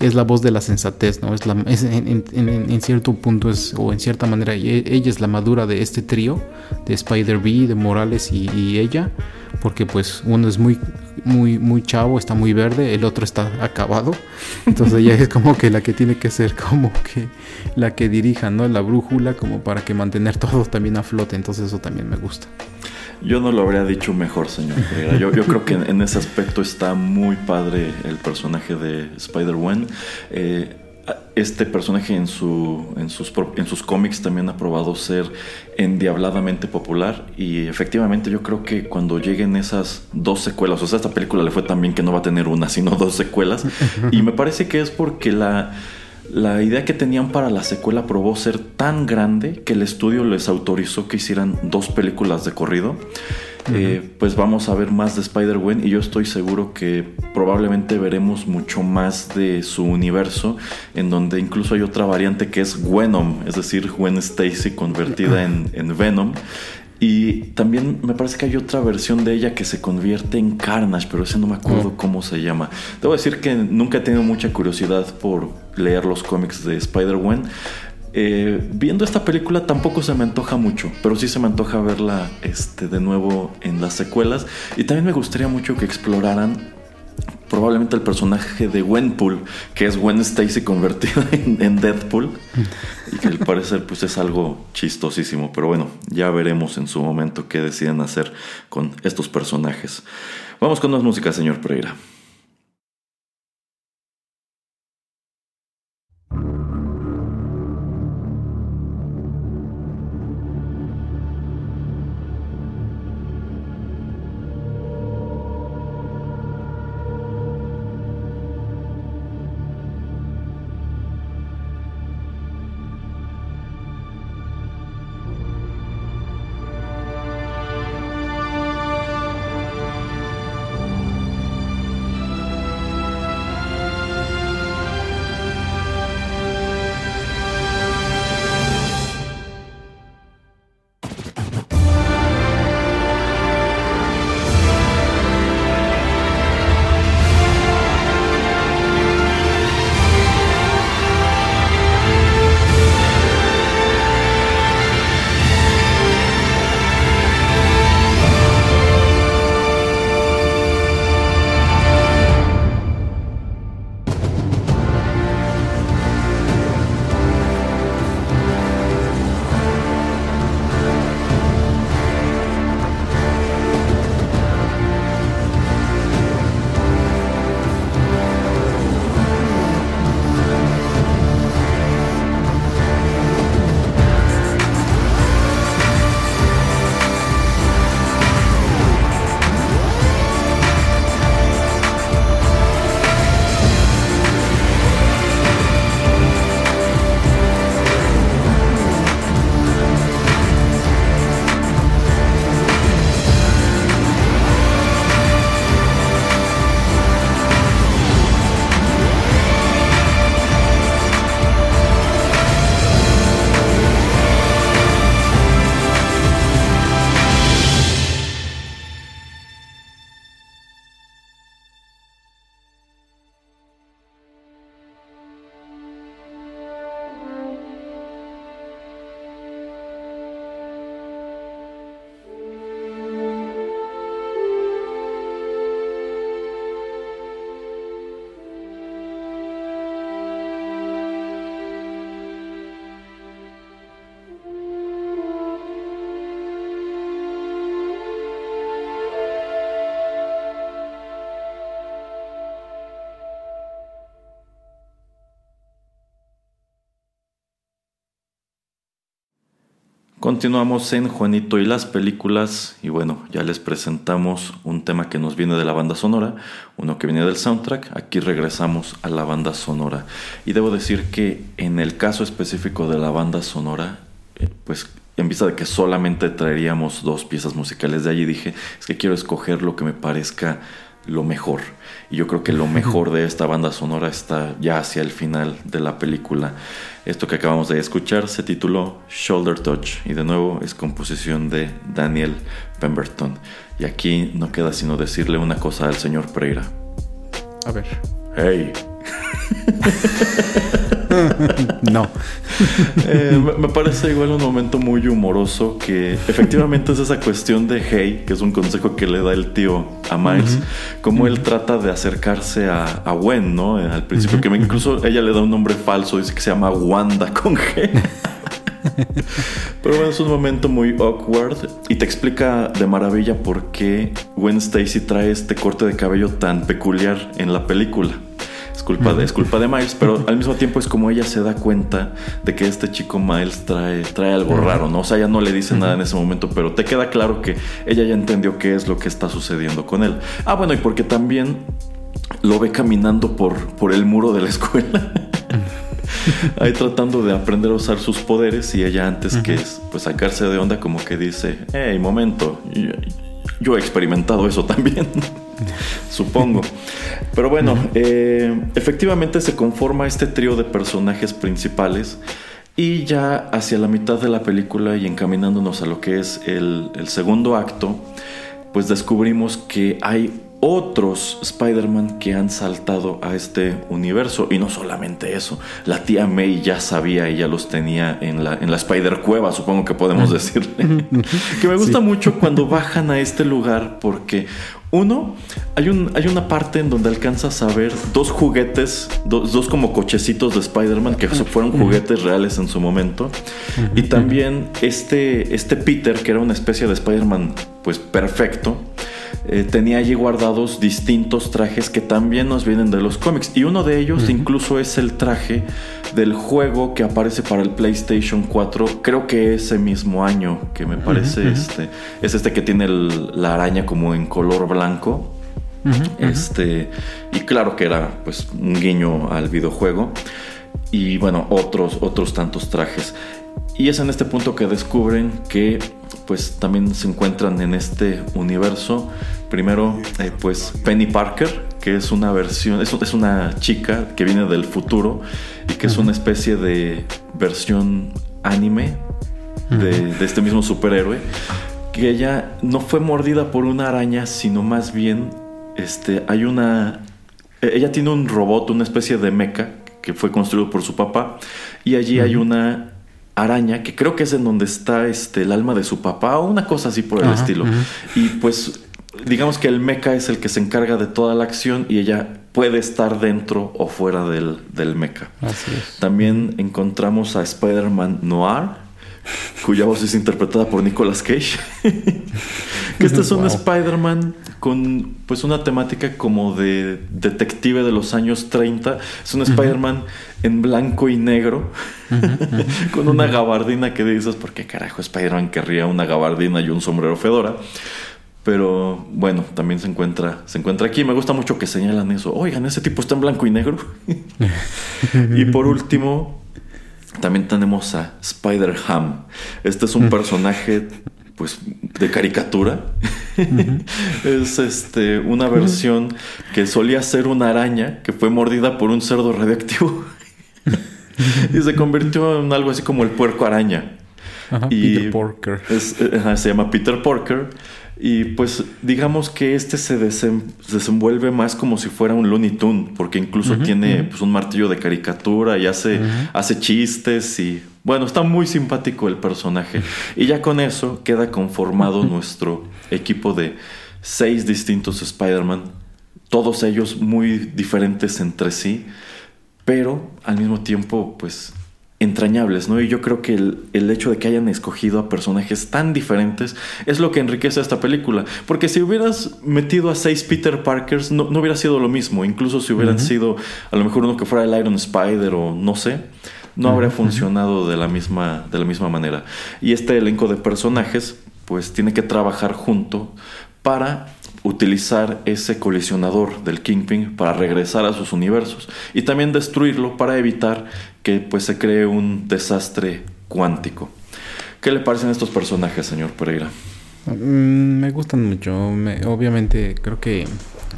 Speaker 2: es la voz de la sensatez, ¿no? Es, la, en, cierto punto es, o en cierta manera ella es la madura de este trío de Spider-B, de Morales y ella porque pues uno es muy muy muy chavo, está muy verde, el otro está acabado. Entonces ella es como que la que tiene que ser como que la que dirija, ¿no? La brújula como para que mantener todo también a flote, entonces eso también me gusta.
Speaker 1: Yo no lo habría dicho mejor, señor. Yo, yo creo que en, ese aspecto está muy padre el personaje de Spider-Man. Eh, este personaje en, su, en, sus, en sus cómics también ha probado ser endiabladamente popular y efectivamente yo creo que cuando lleguen esas dos secuelas, o sea, esta película le fue tan bien que no va a tener una, sino dos secuelas, y me parece que es porque la, la idea que tenían para la secuela probó ser tan grande que el estudio les autorizó que hicieran dos películas de corrido. Eh, pues vamos a ver más de Spider-Gwen y yo estoy seguro que probablemente veremos mucho más de su universo, en donde incluso hay otra variante que es Venom, es decir, Gwen Stacy convertida [CLEARS THROAT] en, en Venom. Y también me parece que hay otra versión de ella que se convierte en Carnage, pero ese no me acuerdo cómo se llama. Debo decir que nunca he tenido mucha curiosidad por leer los cómics de Spider-Gwen, eh, viendo esta película tampoco se me antoja mucho, pero sí se me antoja verla este, de nuevo en las secuelas. Y también me gustaría mucho que exploraran probablemente el personaje de Gwenpool, que es Gwen Stacy convertida [LAUGHS] en, Deadpool. Y que al parecer pues es algo chistosísimo. Pero bueno, ya veremos en su momento qué deciden hacer con estos personajes. Vamos con más música, señor Pereira. Continuamos en Juanito y las películas y bueno, ya les presentamos un tema que nos viene de la banda sonora, uno que viene del soundtrack, aquí regresamos a la banda sonora. Y debo decir que en el caso específico de la banda sonora, eh, pues en vista de que solamente traeríamos dos piezas musicales de allí, dije, es que quiero escoger lo que me parezca lo mejor. Y yo creo que lo mejor de esta banda sonora está ya hacia el final de la película. Esto que acabamos de escuchar se tituló Shoulder Touch y de nuevo es composición de Daniel Pemberton. Y aquí no queda sino decirle una cosa al señor Pereira.
Speaker 2: A ver.
Speaker 1: Hey. [LAUGHS] [LAUGHS]
Speaker 2: no.
Speaker 1: Eh, me parece igual un momento muy humoroso que efectivamente es esa cuestión de hey, que es un consejo que le da el tío a Miles, como él trata de acercarse a, a Gwen, ¿no? Al principio, que incluso ella le da un nombre falso, dice que se llama Wanda con G. [LAUGHS] Pero bueno, es un momento muy awkward y te explica de maravilla por qué Gwen Stacy trae este corte de cabello tan peculiar en la película culpa de, es culpa de Miles, pero al mismo tiempo es como ella se da cuenta de que este chico Miles trae, trae algo raro, ¿no? O sea, ella no le dice nada en ese momento, pero te queda claro que ella ya entendió qué es lo que está sucediendo con él. Ah, bueno, y porque también lo ve caminando por, por el muro de la escuela. Ahí tratando de aprender a usar sus poderes y ella antes que pues sacarse de onda como que dice, hey, momento, yo he experimentado eso también, [LAUGHS] supongo. Pero bueno, eh, efectivamente se conforma este trío de personajes principales y ya hacia la mitad de la película y encaminándonos a lo que es el, el segundo acto, pues descubrimos que hay otros Spider-Man que han saltado a este universo. Y no solamente eso, la tía May ya sabía y ya los tenía en la, en la Spider Cueva, supongo que podemos decirle. [LAUGHS] que me gusta mucho cuando bajan a este lugar porque uno, hay, un, hay una parte en donde alcanzas a ver dos juguetes, dos, como cochecitos de Spider-Man que fueron juguetes reales en su momento. Y también este, este Peter, que era una especie de Spider-Man pues perfecto, eh, tenía allí guardados distintos trajes que también nos vienen de los cómics. Y uno de ellos incluso es el traje del juego que aparece para el PlayStation 4, creo que ese mismo año, que me parece este, es este que tiene la araña como en color blanco. este, y claro que era pues un guiño al videojuego. Y bueno, otros, otros tantos trajes. Y es en este punto que descubren que pues también se encuentran en este universo. Primero, eh, pues Penny Parker, que es una versión, es, es, una chica que viene del futuro y que es una especie de versión anime de, este mismo superhéroe. Que ella no fue mordida por una araña, sino más bien este, hay una. Ella tiene un robot, una especie de mecha que fue construido por su papá, y allí hay una araña, que creo que es en donde está este, el alma de su papá o una cosa así por el estilo. Y pues digamos que el mecha es el que se encarga de toda la acción y ella puede estar dentro o fuera del, del mecha. También encontramos a Spider-Man Noir, cuya voz es interpretada por Nicolas Cage. [LAUGHS] que este es un Spider-Man con pues una temática como de detective de los años 30. Es un Spider-Man en blanco y negro, [LAUGHS] con una gabardina que dices, ¿por qué carajo Spider-Man querría una gabardina y un sombrero fedora? Pero bueno, también se encuentra, se encuentra aquí. Me gusta mucho que señalan eso. Oigan, ese tipo está en blanco y negro. [LAUGHS] y por último, también tenemos a Spider-Ham. Este es un personaje pues de caricatura. [LAUGHS] es este una versión que solía ser una araña que fue mordida por un cerdo radioactivo [LAUGHS] y se convirtió en algo así como el puerco araña. y
Speaker 2: Peter Porker.
Speaker 1: Eh, se llama Peter Porker. Y pues digamos que este se desenvuelve más como si fuera un Looney Tune, porque incluso tiene pues, un martillo de caricatura y hace, hace chistes y bueno, está muy simpático el personaje. Y ya con eso queda conformado nuestro equipo de seis distintos Spider-Man, todos ellos muy diferentes entre sí, pero al mismo tiempo pues entrañables, ¿no? Y yo creo que el, hecho de que hayan escogido a personajes tan diferentes es lo que enriquece a esta película. Porque si hubieras metido a seis Peter Parkers, no, hubiera sido lo mismo. Incluso si hubieran sido a lo mejor uno que fuera el Iron Spider o no sé, no habría funcionado de la, misma, de la misma manera. Y este elenco de personajes, pues tiene que trabajar junto para utilizar ese colisionador del Kingpin para regresar a sus universos y también destruirlo para evitar que pues se cree un desastre cuántico. ¿Qué le parecen estos personajes, señor Pereira?
Speaker 2: Mm, me gustan mucho. obviamente creo que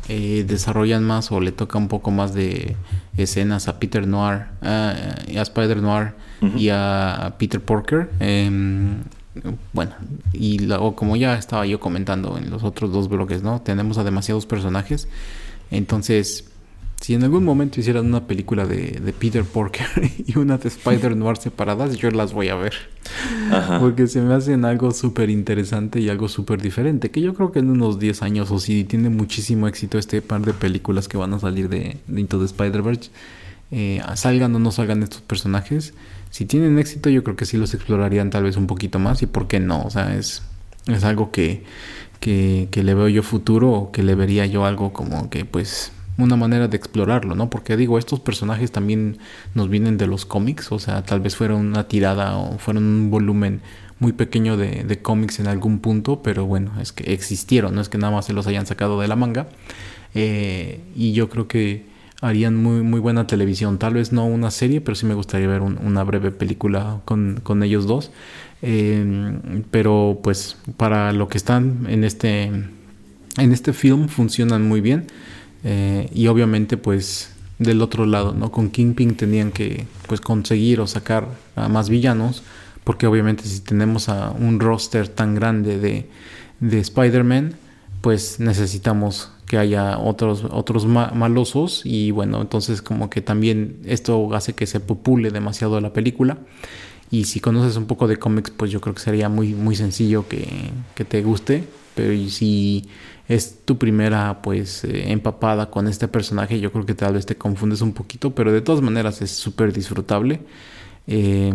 Speaker 2: eh, desarrollan más o le toca un poco más de escenas a Peter Noir, a, a Spider Noir y a Peter Porker. Em, bueno, y luego, como ya estaba yo comentando en los otros dos bloques, ¿no? Tenemos a demasiados personajes. Entonces, si en algún momento hicieran una película de, Peter Porker [LAUGHS] y una de Spider Noir [LAUGHS] separadas, yo las voy a ver. Porque se me hacen algo súper interesante y algo súper diferente. Que yo creo que en unos 10 años o si tiene muchísimo éxito este par de películas que van a salir de, de Into the Spider-Verse, eh, salgan o no salgan estos personajes si tienen éxito, yo creo que sí los explorarían tal vez un poquito más. ¿Y por qué no? O sea, es, es algo que, que, le veo yo futuro o que le vería yo algo como que, pues, una manera de explorarlo, ¿no? Porque digo, estos personajes también nos vienen de los cómics, o sea, tal vez fueron una tirada o fueron un volumen muy pequeño de, de cómics en algún punto, pero bueno, es que existieron, no es que nada más se los hayan sacado de la manga. Eh, y yo creo que harían muy, muy buena televisión. Tal vez no una serie, pero sí me gustaría ver una breve película con, con ellos dos. Eh, pero pues para lo que están en este, en este film funcionan muy bien. Eh, y obviamente pues del otro lado, ¿no? Con Kingpin tenían que pues conseguir o sacar a más villanos. Porque obviamente si tenemos a un roster tan grande de, de Spider-Man, pues necesitamos que haya otros, otros malosos y bueno, entonces como que también esto hace que se popule demasiado la película. Y si conoces un poco de cómics, pues yo creo que sería muy, muy sencillo que, que te guste. Pero si es tu primera pues eh, empapada con este personaje, yo creo que tal vez te confundes un poquito, pero de todas maneras es súper disfrutable. Eh,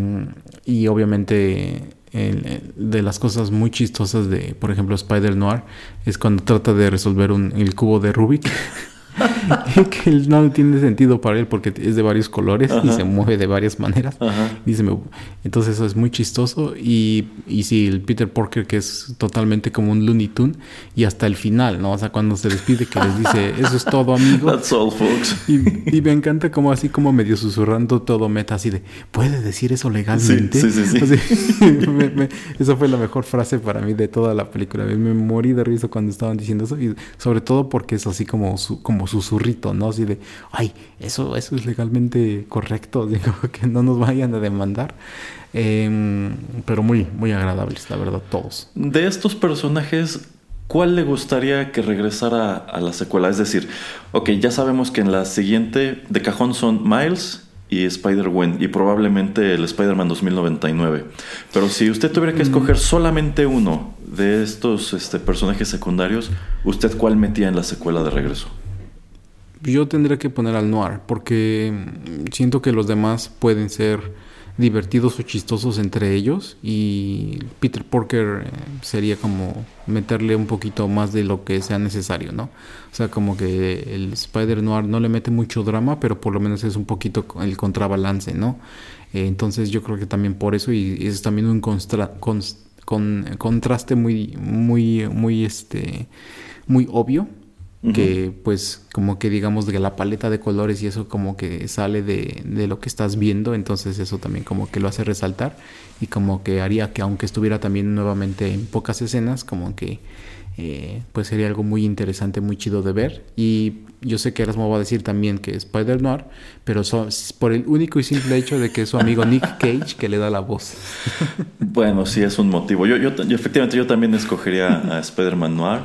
Speaker 2: y obviamente de las cosas muy chistosas de, por ejemplo, Spider Noir, es cuando trata de resolver un, el cubo de Rubik. [LAUGHS] [LAUGHS] que no tiene sentido para él porque es de varios colores y se mueve de varias maneras. Dice, entonces eso es muy chistoso. Y, y sí, el Peter Porker que es totalmente como un Looney Tune y hasta el final, ¿no? O sea, cuando se despide que les dice, [LAUGHS] eso es todo, amigo.
Speaker 1: That's all, folks. [LAUGHS]
Speaker 2: Y, me encanta como así como medio susurrando todo meta, así de, ¿puede decir eso legalmente? Sí, sí, sí. esa fue la mejor frase para mí de toda la película. Me morí de risa cuando estaban diciendo eso y sobre todo porque es así como, como susurrito, ¿no? Así de, ay, eso, eso es legalmente correcto, [LAUGHS] digo, que no nos vayan a demandar. Em, pero muy, muy agradables, la verdad, todos.
Speaker 1: De estos personajes, ¿cuál le gustaría que regresara a la secuela? Es decir, ok, ya sabemos que en la siguiente de cajón son Miles y Spider-Gwen y probablemente el Spider-Man 2099. Pero si usted tuviera que mm. escoger solamente uno de estos este, personajes secundarios, ¿usted cuál metía en la secuela de regreso?
Speaker 2: Yo tendría que poner al noir porque mm, siento que los demás pueden ser divertidos o chistosos entre ellos y Peter Porker eh, sería como meterle un poquito más de lo que sea necesario, ¿no? O sea, como que el Spider Noir no le mete mucho drama, pero por lo menos es un poquito el contrabalance, ¿no? Eh, entonces yo creo que también por eso y es también un con, contraste muy muy muy este muy obvio que pues como que digamos de la paleta de colores y eso como que sale de, de, lo que estás viendo, entonces eso también como que lo hace resaltar y como que haría que aunque estuviera también nuevamente en pocas escenas, como que eh, pues sería algo muy interesante, muy chido de ver. Y yo sé que Erasmo va a decir también que es Spider Noir, pero por el único y simple hecho de que es su amigo Nick [LAUGHS] Cage que le da la voz.
Speaker 1: Bueno, sí, es un motivo. Yo, yo, efectivamente, yo también escogería a [LAUGHS] Spider-Man Noir,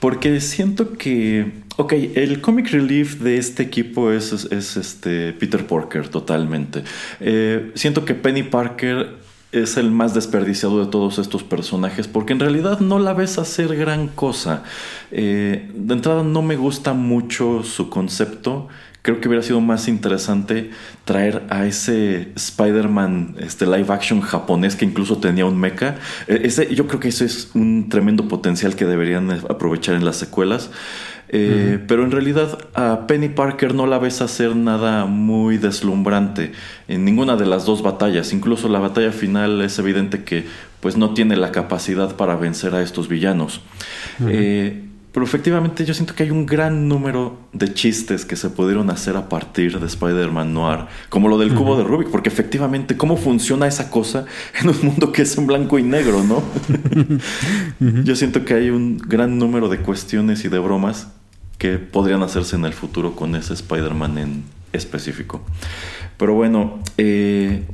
Speaker 1: porque siento que, ok, el comic relief de este equipo es, es, este Peter Parker totalmente. Eh, siento que Penny Parker es el más desperdiciado de todos estos personajes porque en realidad no la ves hacer gran cosa. Eh, de entrada no me gusta mucho su concepto. Creo que hubiera sido más interesante traer a ese Spider-Man este live action japonés que incluso tenía un mecha. E, ese, yo creo que ese es un tremendo potencial que deberían aprovechar en las secuelas. Eh, pero en realidad a Penny Parker no la ves hacer nada muy deslumbrante en ninguna de las dos batallas. Incluso la batalla final es evidente que pues no tiene la capacidad para vencer a estos villanos. Eh, pero efectivamente yo siento que hay un gran número de chistes que se pudieron hacer a partir de Spider-Man Noir, como lo del cubo de Rubik, porque efectivamente cómo funciona esa cosa en un mundo que es en blanco y negro, ¿no? [LAUGHS] yo siento que hay un gran número de cuestiones y de bromas que podrían hacerse en el futuro con ese Spider-Man en específico. Pero bueno, eh,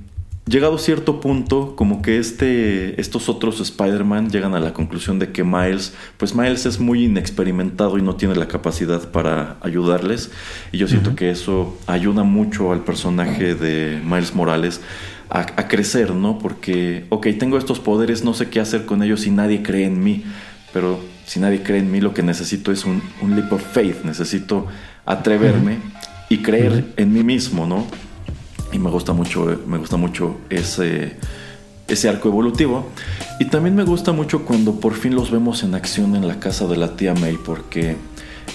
Speaker 1: llegado a cierto punto, como que este, estos otros Spider-Man llegan a la conclusión de que Miles, pues Miles es muy inexperimentado y no tiene la capacidad para ayudarles. Y yo siento que eso ayuda mucho al personaje de Miles Morales a, a, crecer, ¿no? Porque, ok, tengo estos poderes, no sé qué hacer con ellos y nadie cree en mí. Pero si nadie cree en mí, lo que necesito es un, un leap of faith. Necesito atreverme y creer en mí mismo, ¿no? Y me gusta mucho, me gusta mucho ese, ese arco evolutivo. Y también me gusta mucho cuando por fin los vemos en acción en la casa de la tía May, porque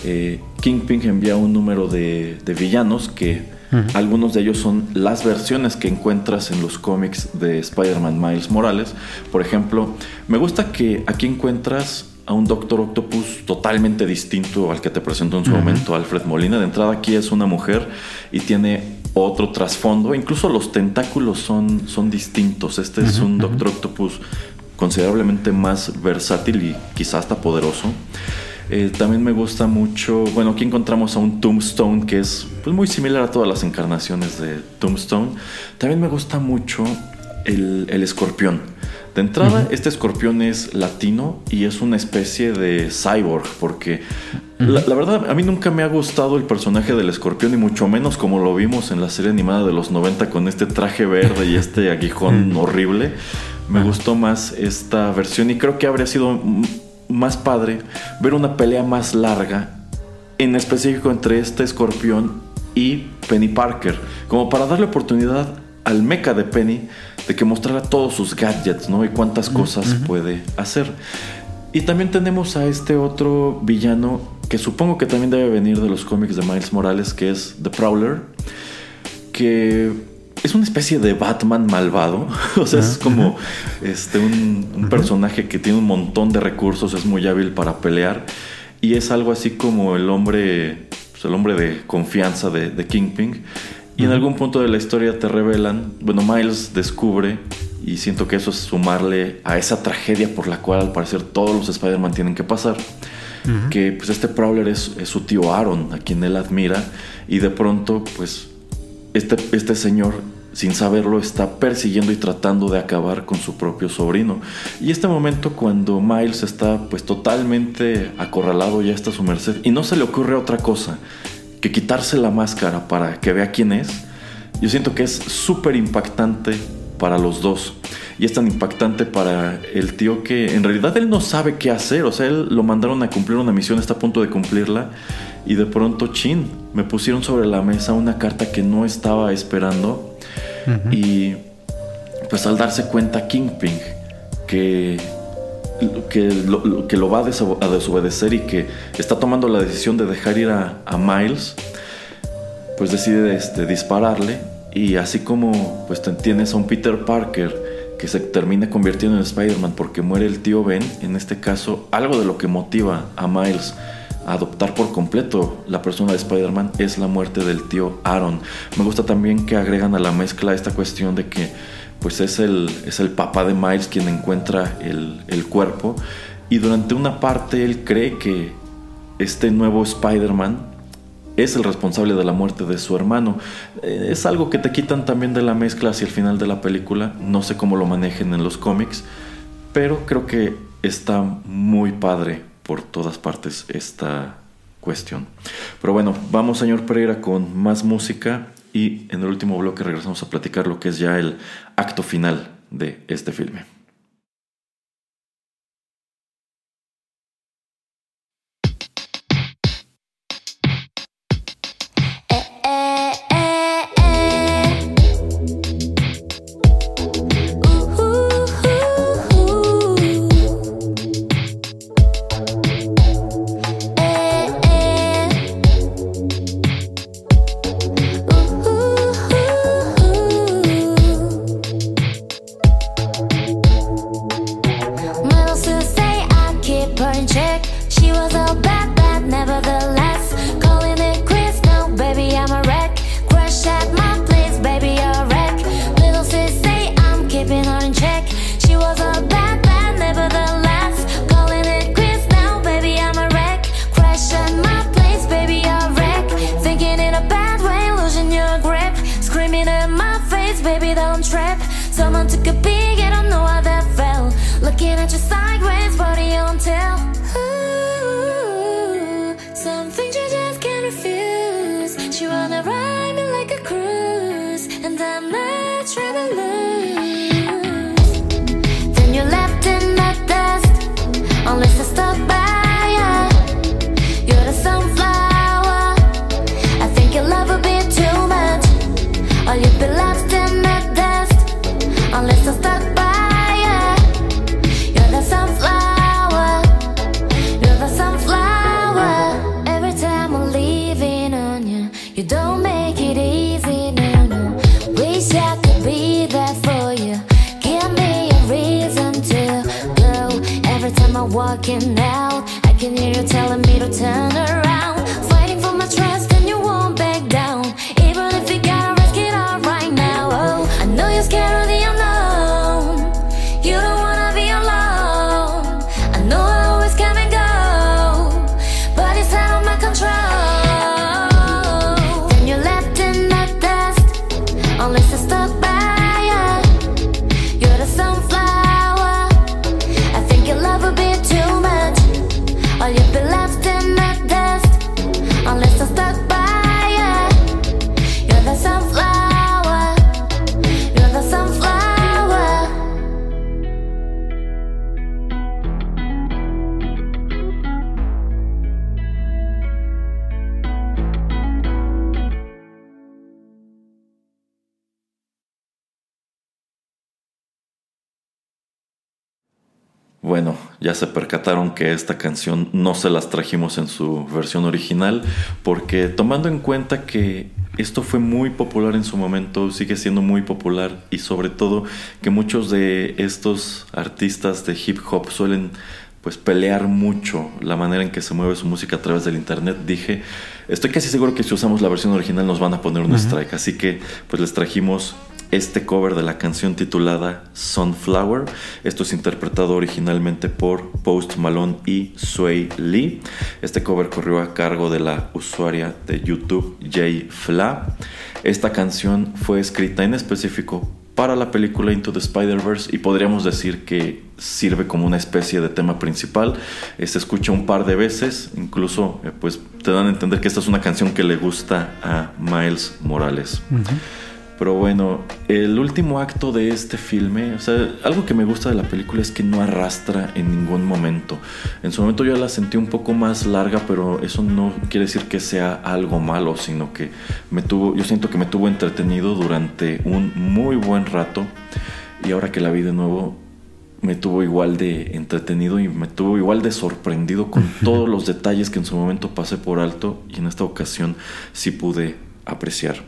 Speaker 1: eh, Kingpin envía un número de, de villanos que algunos de ellos son las versiones que encuentras en los cómics de Spider-Man Miles Morales. Por ejemplo, me gusta que aquí encuentras a un Doctor Octopus totalmente distinto al que te presentó en su momento Alfred Molina. De entrada aquí es una mujer y tiene otro trasfondo. Incluso los tentáculos son, son distintos. Este es un Doctor Octopus considerablemente más versátil y quizás hasta poderoso. Eh, también me gusta mucho, bueno, aquí encontramos a un Tombstone que es pues, muy similar a todas las encarnaciones de Tombstone. También me gusta mucho el, el escorpión. De entrada, este escorpión es latino y es una especie de cyborg, porque la, verdad a mí nunca me ha gustado el personaje del escorpión y mucho menos como lo vimos en la serie animada de los 90 con este traje verde y este aguijón horrible. Me gustó más esta versión y creo que habría sido más padre ver una pelea más larga, en específico entre este escorpión y Penny Parker, como para darle oportunidad al mecha de Penny de que mostrara todos sus gadgets, ¿no? Y cuántas cosas puede hacer. Y también tenemos a este otro villano que supongo que también debe venir de los cómics de Miles Morales, que es The Prowler, que es una especie de Batman malvado. [LAUGHS] o sea, es como este, un, personaje que tiene un montón de recursos, es muy hábil para pelear. Y es algo así como el hombre, pues, el hombre de confianza de, de Kingpin. Y en algún punto de la historia te revelan, bueno, Miles descubre, y siento que eso es sumarle a esa tragedia por la cual al parecer todos los Spider-Man tienen que pasar, que pues este Prowler es, es, su tío Aaron, a quien él admira, y de pronto pues este, este señor sin saberlo, está persiguiendo y tratando de acabar con su propio sobrino. Y este momento cuando Miles está pues totalmente acorralado, ya está su merced, y no se le ocurre otra cosa que quitarse la máscara para que vea quién es, yo siento que es súper impactante para los dos. Y es tan impactante para el tío que en realidad él no sabe qué hacer. O sea, él lo mandaron a cumplir una misión, está a punto de cumplirla. Y de pronto, chin, me pusieron sobre la mesa una carta que no estaba esperando y pues al darse cuenta Kingpin que, que, lo, que lo va a, desobedecer y que está tomando la decisión de dejar ir a, Miles, pues decide este, dispararle. Y así como pues tienes a un Peter Parker que se termina convirtiendo en Spider-Man porque muere el tío Ben, en este caso algo de lo que motiva a Miles adoptar por completo la persona de Spider-Man es la muerte del tío Aaron. Me gusta también que agregan a la mezcla esta cuestión de que pues es el, es el papá de Miles quien encuentra el, el cuerpo y durante una parte él cree que este nuevo Spider-Man es el responsable de la muerte de su hermano. Eh, es algo que te quitan también de la mezcla hacia el final de la película. No sé cómo lo manejen en los cómics, pero creo que está muy padre por todas partes esta cuestión. Pero bueno, vamos señor Pereira con más música y en el último bloque regresamos a platicar lo que es ya el acto final de este filme. Ya se percataron que esta canción no se las trajimos en su versión original, porque tomando en cuenta que esto fue muy popular en su momento, sigue siendo muy popular y sobre todo que muchos de estos artistas de hip hop suelen pues pelear mucho la manera en que se mueve su música a través del internet, dije, estoy casi seguro que si usamos la versión original nos van a poner un strike, así que pues les trajimos este cover de la canción titulada Sunflower. Esto es interpretado originalmente por Post Malone y Sway Lee. Este cover corrió a cargo de la usuaria de YouTube Jay Fla. Esta canción fue escrita en específico para la película Into the Spider-Verse y podríamos decir que sirve como una especie de tema principal. Eh, se escucha un par de veces, incluso eh, pues te dan a entender que esta es una canción que le gusta a Miles Morales. Pero bueno, el último acto de este filme, o sea, algo que me gusta de la película es que no arrastra en ningún momento. En su momento yo la sentí un poco más larga, pero eso no quiere decir que sea algo malo, sino que me tuvo, yo siento que me tuvo entretenido durante un muy buen rato. Y ahora que la vi de nuevo, me tuvo igual de entretenido y me tuvo igual de sorprendido con todos los detalles que en su momento pasé por alto y en esta ocasión sí pude apreciar.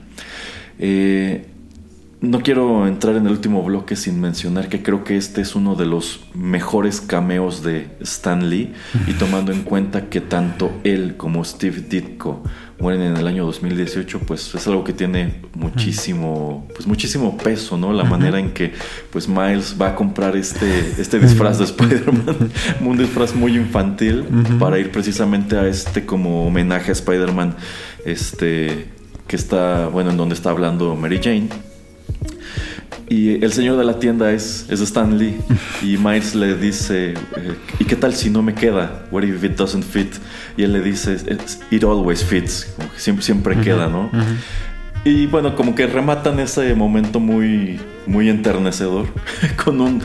Speaker 1: Eh, no quiero entrar en el último bloque sin mencionar que creo que este es uno de los mejores cameos de Stan Lee y [LAUGHS] tomando en cuenta que tanto él como Steve Ditko mueren en el año 2018, pues es algo que tiene muchísimo, pues muchísimo peso, ¿no? La manera en que pues Miles va a comprar este, este disfraz de Spider-Man, [LAUGHS] un disfraz muy infantil para ir precisamente a este como homenaje a Spider-Man, este que está, bueno, en donde está hablando Mary Jane. Y el señor de la tienda es, es Stan Lee. Y Miles le dice, eh, ¿y qué tal si no me queda? What if it doesn't fit? Y él le dice, it always fits. siempre, siempre queda, ¿no? Y bueno, como que rematan ese momento muy, muy enternecedor [LAUGHS] con un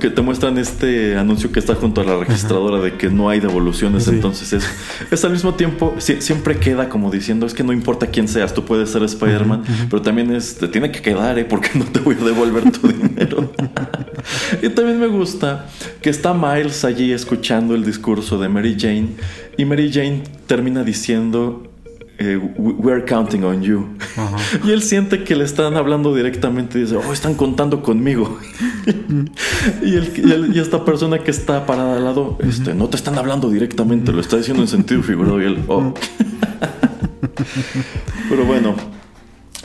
Speaker 1: que te muestran este anuncio que está junto a la registradora de que no hay devoluciones. Entonces es, es, al mismo tiempo, siempre queda como diciendo, es que no importa quién seas, tú puedes ser Spider-Man, pero también es, te tiene que quedar, ¿eh? porque no te voy a devolver tu [LAUGHS] dinero. y también me gusta que está Miles allí escuchando el discurso de Mary Jane y Mary Jane termina diciendo eh, we're counting on you. [LAUGHS] Y él siente que le están hablando directamente y dice, oh, están contando conmigo. [LAUGHS] y, y, esta persona que está parada al lado, este, no te están hablando directamente, lo está diciendo en sentido figurado. Y él, oh. [LAUGHS] Pero bueno,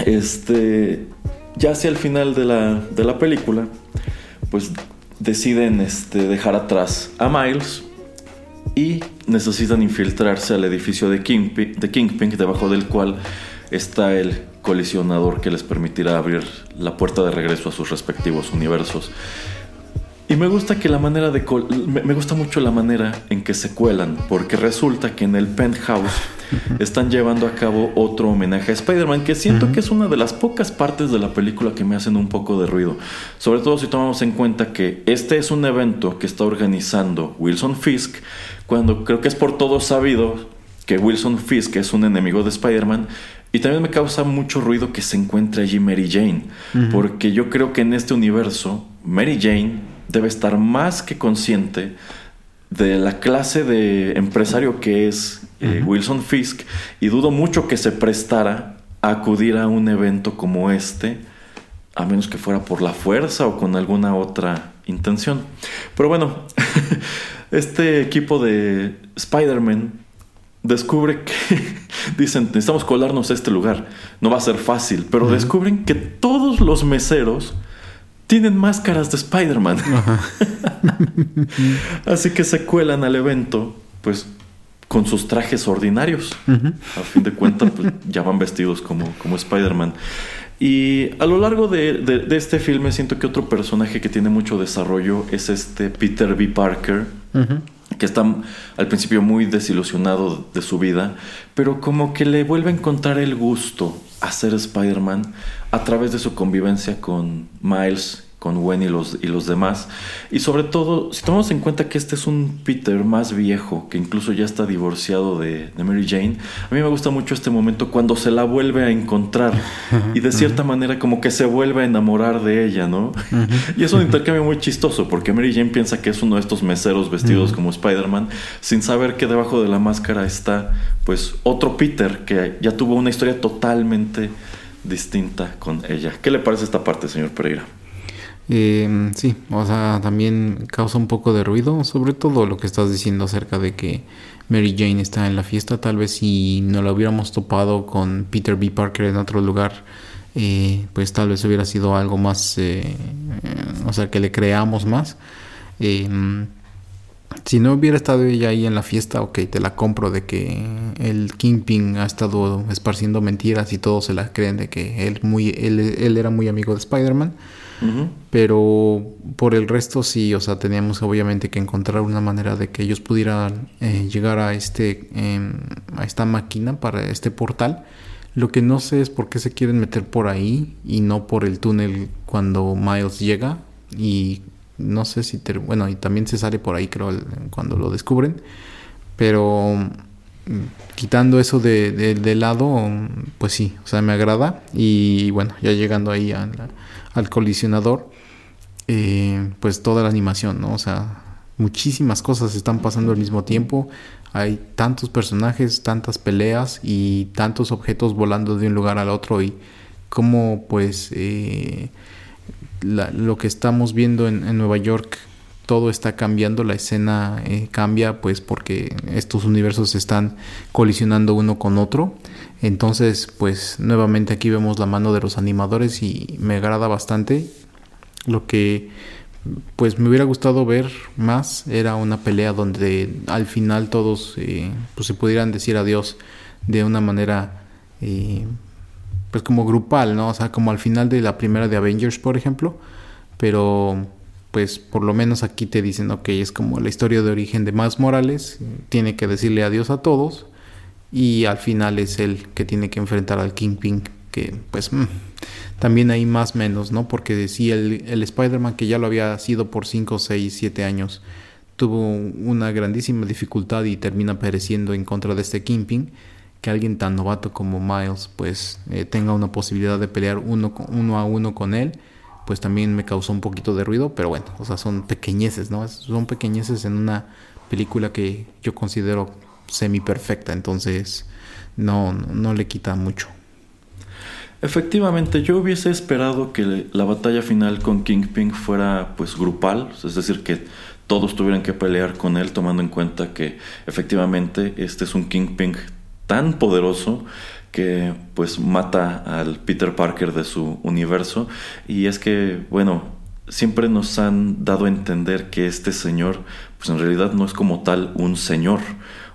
Speaker 1: este, ya hacia el final de la, de la película, pues deciden este, dejar atrás a Miles y necesitan infiltrarse al edificio de Kingpin, de Kingpin, debajo del cual está el colisionador que les permitirá abrir la puerta de regreso a sus respectivos universos. Y me gusta que la manera de me gusta mucho la manera en que se cuelan, porque resulta que en el penthouse están llevando a cabo otro homenaje a Spider-Man, que siento que es una de las pocas partes de la película que me hacen un poco de ruido. Sobre todo si tomamos en cuenta que este es un evento que está organizando Wilson Fisk, cuando creo que es por todo sabido que Wilson Fisk es un enemigo de Spider-Man. Y también me causa mucho ruido que se encuentre allí Mary Jane, porque yo creo que en este universo Mary Jane debe estar más que consciente de la clase de empresario que es eh, Wilson Fisk y dudo mucho que se prestara a acudir a un evento como este, a menos que fuera por la fuerza o con alguna otra intención. Pero bueno, [LAUGHS] este equipo de Spider-Man descubre que [LAUGHS] dicen, necesitamos colarnos a este lugar, no va a ser fácil, pero descubren que todos los meseros tienen máscaras de Spider-Man. [LAUGHS] Así que se cuelan al evento, pues con sus trajes ordinarios. A fin de cuentas, pues, ya van vestidos como, como Spider-Man. Y a lo largo de, este filme siento que otro personaje que tiene mucho desarrollo es este Peter B. Parker, que está al principio muy desilusionado de su vida, pero como que le vuelve a encontrar el gusto a ser Spider-Man a través de su convivencia con Miles con Gwen y los, y los demás. Y sobre todo, si tomamos en cuenta que este es un Peter más viejo, que incluso ya está divorciado de, Mary Jane, a mí me gusta mucho este momento cuando se la vuelve a encontrar [LAUGHS] y de cierta manera como que se vuelve a enamorar de ella, ¿no? y es un intercambio muy chistoso porque Mary Jane piensa que es uno de estos meseros vestidos como Spider-Man, sin saber que debajo de la máscara está pues otro Peter que ya tuvo una historia totalmente distinta con ella. ¿Qué le parece esta parte, señor Pereira?
Speaker 2: Eh, sí, o sea, también causa un poco de ruido, sobre todo lo que estás diciendo acerca de que Mary Jane está en la fiesta, tal vez si no la hubiéramos topado con Peter B. Parker en otro lugar, eh, pues tal vez hubiera sido algo más, eh, o sea, que le creamos más. Em, si no hubiera estado ella ahí en la fiesta, ok, te la compro de que el Kingpin ha estado esparciendo mentiras y todos se la creen de que él, muy, él, él era muy amigo de Spider-Man. Pero por el resto sí, o sea, teníamos obviamente que encontrar una manera de que ellos pudieran eh, llegar a este em, a esta máquina para este portal. Lo que no sé es por qué se quieren meter por ahí y no por el túnel cuando Miles llega. Y no sé si bueno y también se sale por ahí creo cuando lo descubren. Pero mm, quitando eso de, de, lado pues sí o sea me agrada. Y bueno ya llegando ahí a la, al colisionador, eh, pues toda la animación, ¿no? O sea, muchísimas cosas están pasando al mismo tiempo. Hay tantos personajes, tantas peleas y tantos objetos volando de un lugar al otro y cómo pues eh, lo que estamos viendo en, Nueva York todo está cambiando, la escena eh, cambia pues porque estos universos están colisionando uno con otro entonces, pues nuevamente aquí vemos la mano de los animadores y me agrada bastante. Lo que pues me hubiera gustado ver más era una pelea donde al final todos eh, pues se pudieran decir adiós de una manera eh, pues como grupal, ¿no? O sea, como al final de la primera de Avengers, por ejemplo. Pero pues por lo menos aquí te dicen, ok, es como la historia de origen de Miles Morales, tiene que decirle adiós a todos y al final es él que tiene que enfrentar al Kingpin que pues mm, también hay más menos, ¿no? Porque decía el, el Spider-Man que ya lo había sido por 5, 6, 7 años tuvo una grandísima dificultad y termina pereciendo en contra de este Kingpin que alguien tan novato como Miles pues eh, tenga una posibilidad de pelear uno, uno a uno con él pues también me causó un poquito de ruido pero bueno o sea son pequeñeces no son pequeñeces en una película que yo considero semi perfecta, entonces no, no le quita mucho.
Speaker 1: Efectivamente, yo hubiese esperado que la batalla final con Kingpin fuera pues grupal, es decir, que todos tuvieran que pelear con él tomando en cuenta que efectivamente este es un Kingpin tan poderoso que pues mata al Peter Parker de su universo y es que bueno, siempre nos han dado a entender que este señor pues en realidad no es como tal un señor,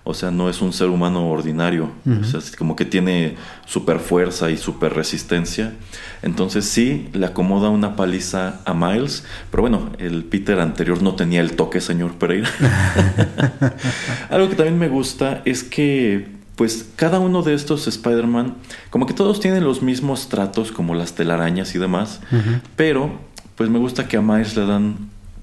Speaker 1: o sea, no es un ser humano ordinario. O sea, como que tiene super fuerza y super resistencia. Entonces sí, le acomoda una paliza a Miles. Pero bueno, el Peter anterior no tenía el toque, señor Pereira. [LAUGHS] [LAUGHS] Algo que también me gusta es que pues cada uno de estos Spider-Man, como que todos tienen los mismos tratos como las telarañas y demás, pero pues me gusta que a Miles le dan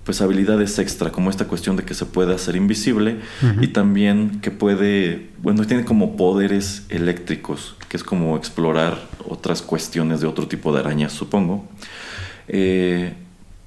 Speaker 1: pues habilidades extra, como esta cuestión de que se puede hacer invisible y también que puede, bueno, tiene como poderes eléctricos, que es como explorar otras cuestiones de otro tipo de arañas, supongo. Eh,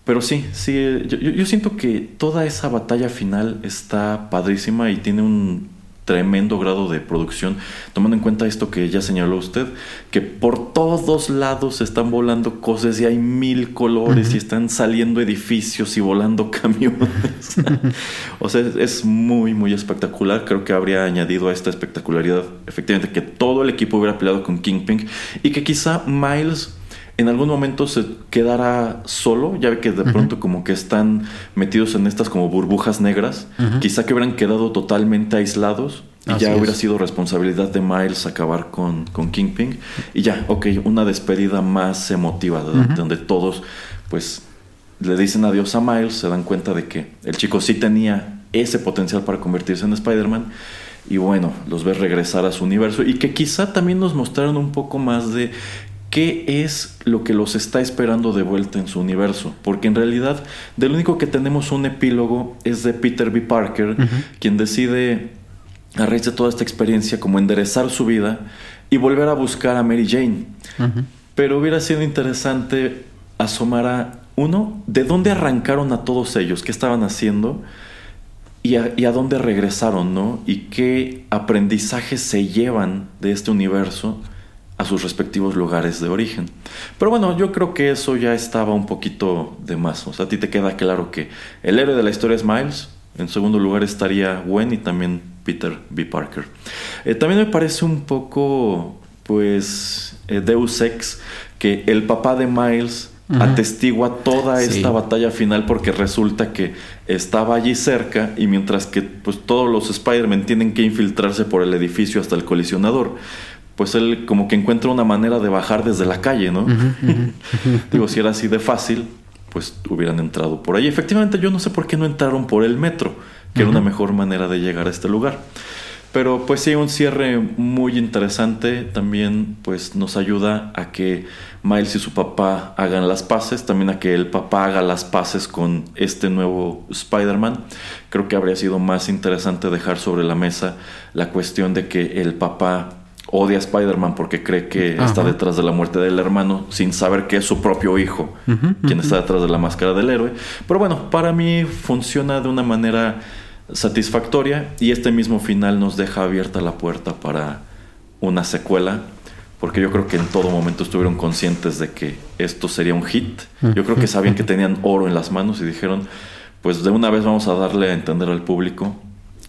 Speaker 1: pero sí, sí, yo, yo, siento que toda esa batalla final está padrísima y tiene un tremendo grado de producción, tomando en cuenta esto que ya señaló usted, que por todos lados están volando cosas y hay mil colores y están saliendo edificios y volando [LAUGHS] camiones. [LAUGHS] o sea, es muy, muy espectacular. Creo que habría añadido a esta espectacularidad, efectivamente, que todo el equipo hubiera peleado con Kingpin y que quizá Miles en algún momento se quedará solo, ya ve que de pronto como que están metidos en estas como burbujas negras, quizá que hubieran quedado totalmente aislados y ya hubiera sido responsabilidad de Miles acabar con, con Kingpin. Y ya, ok, una despedida más emotiva, donde todos pues le dicen adiós a Miles, se dan cuenta de que el chico sí tenía ese potencial para convertirse en Spider-Man y bueno, los ves regresar a su universo y que quizá también nos mostraron un poco más de qué es lo que los está esperando de vuelta en su universo. Porque en realidad, del único que tenemos un epílogo es de Peter B. Parker, quien decide, a raíz de toda esta experiencia, como enderezar su vida y volver a buscar a Mary Jane. Pero hubiera sido interesante asomar a, uno, de dónde arrancaron a todos ellos, qué estaban haciendo y a, y a dónde regresaron, ¿no? Y qué aprendizajes se llevan de este universo a sus respectivos lugares de origen. Pero bueno, yo creo que eso ya estaba un poquito de más. O sea, a ti te queda claro que el héroe de la historia es Miles. En segundo lugar estaría Gwen y también Peter B. Parker. Eh, también me parece un poco, pues, eh, Deus Ex, que el papá de Miles atestigua toda esta batalla final porque resulta que estaba allí cerca y mientras que pues todos los Spider-Man tienen que infiltrarse por el edificio hasta el colisionador pues él como que encuentra una manera de bajar desde la calle, ¿no? [LAUGHS] Digo, si era así de fácil, pues hubieran entrado por ahí. Efectivamente, yo no sé por qué no entraron por el metro, que era una mejor manera de llegar a este lugar. Pero pues sí, un cierre muy interesante. También pues nos ayuda a que Miles y su papá hagan las paces, también a que el papá haga las paces con este nuevo Spider-Man. Creo que habría sido más interesante dejar sobre la mesa la cuestión de que el papá odia a Spider-Man porque cree que está detrás de la muerte del hermano sin saber que es su propio hijo quien está detrás de la máscara del héroe. Pero bueno, para mí funciona de una manera satisfactoria y este mismo final nos deja abierta la puerta para una secuela porque yo creo que en todo momento estuvieron conscientes de que esto sería un hit. Yo creo que sabían que tenían oro en las manos y dijeron, pues de una vez vamos a darle a entender al público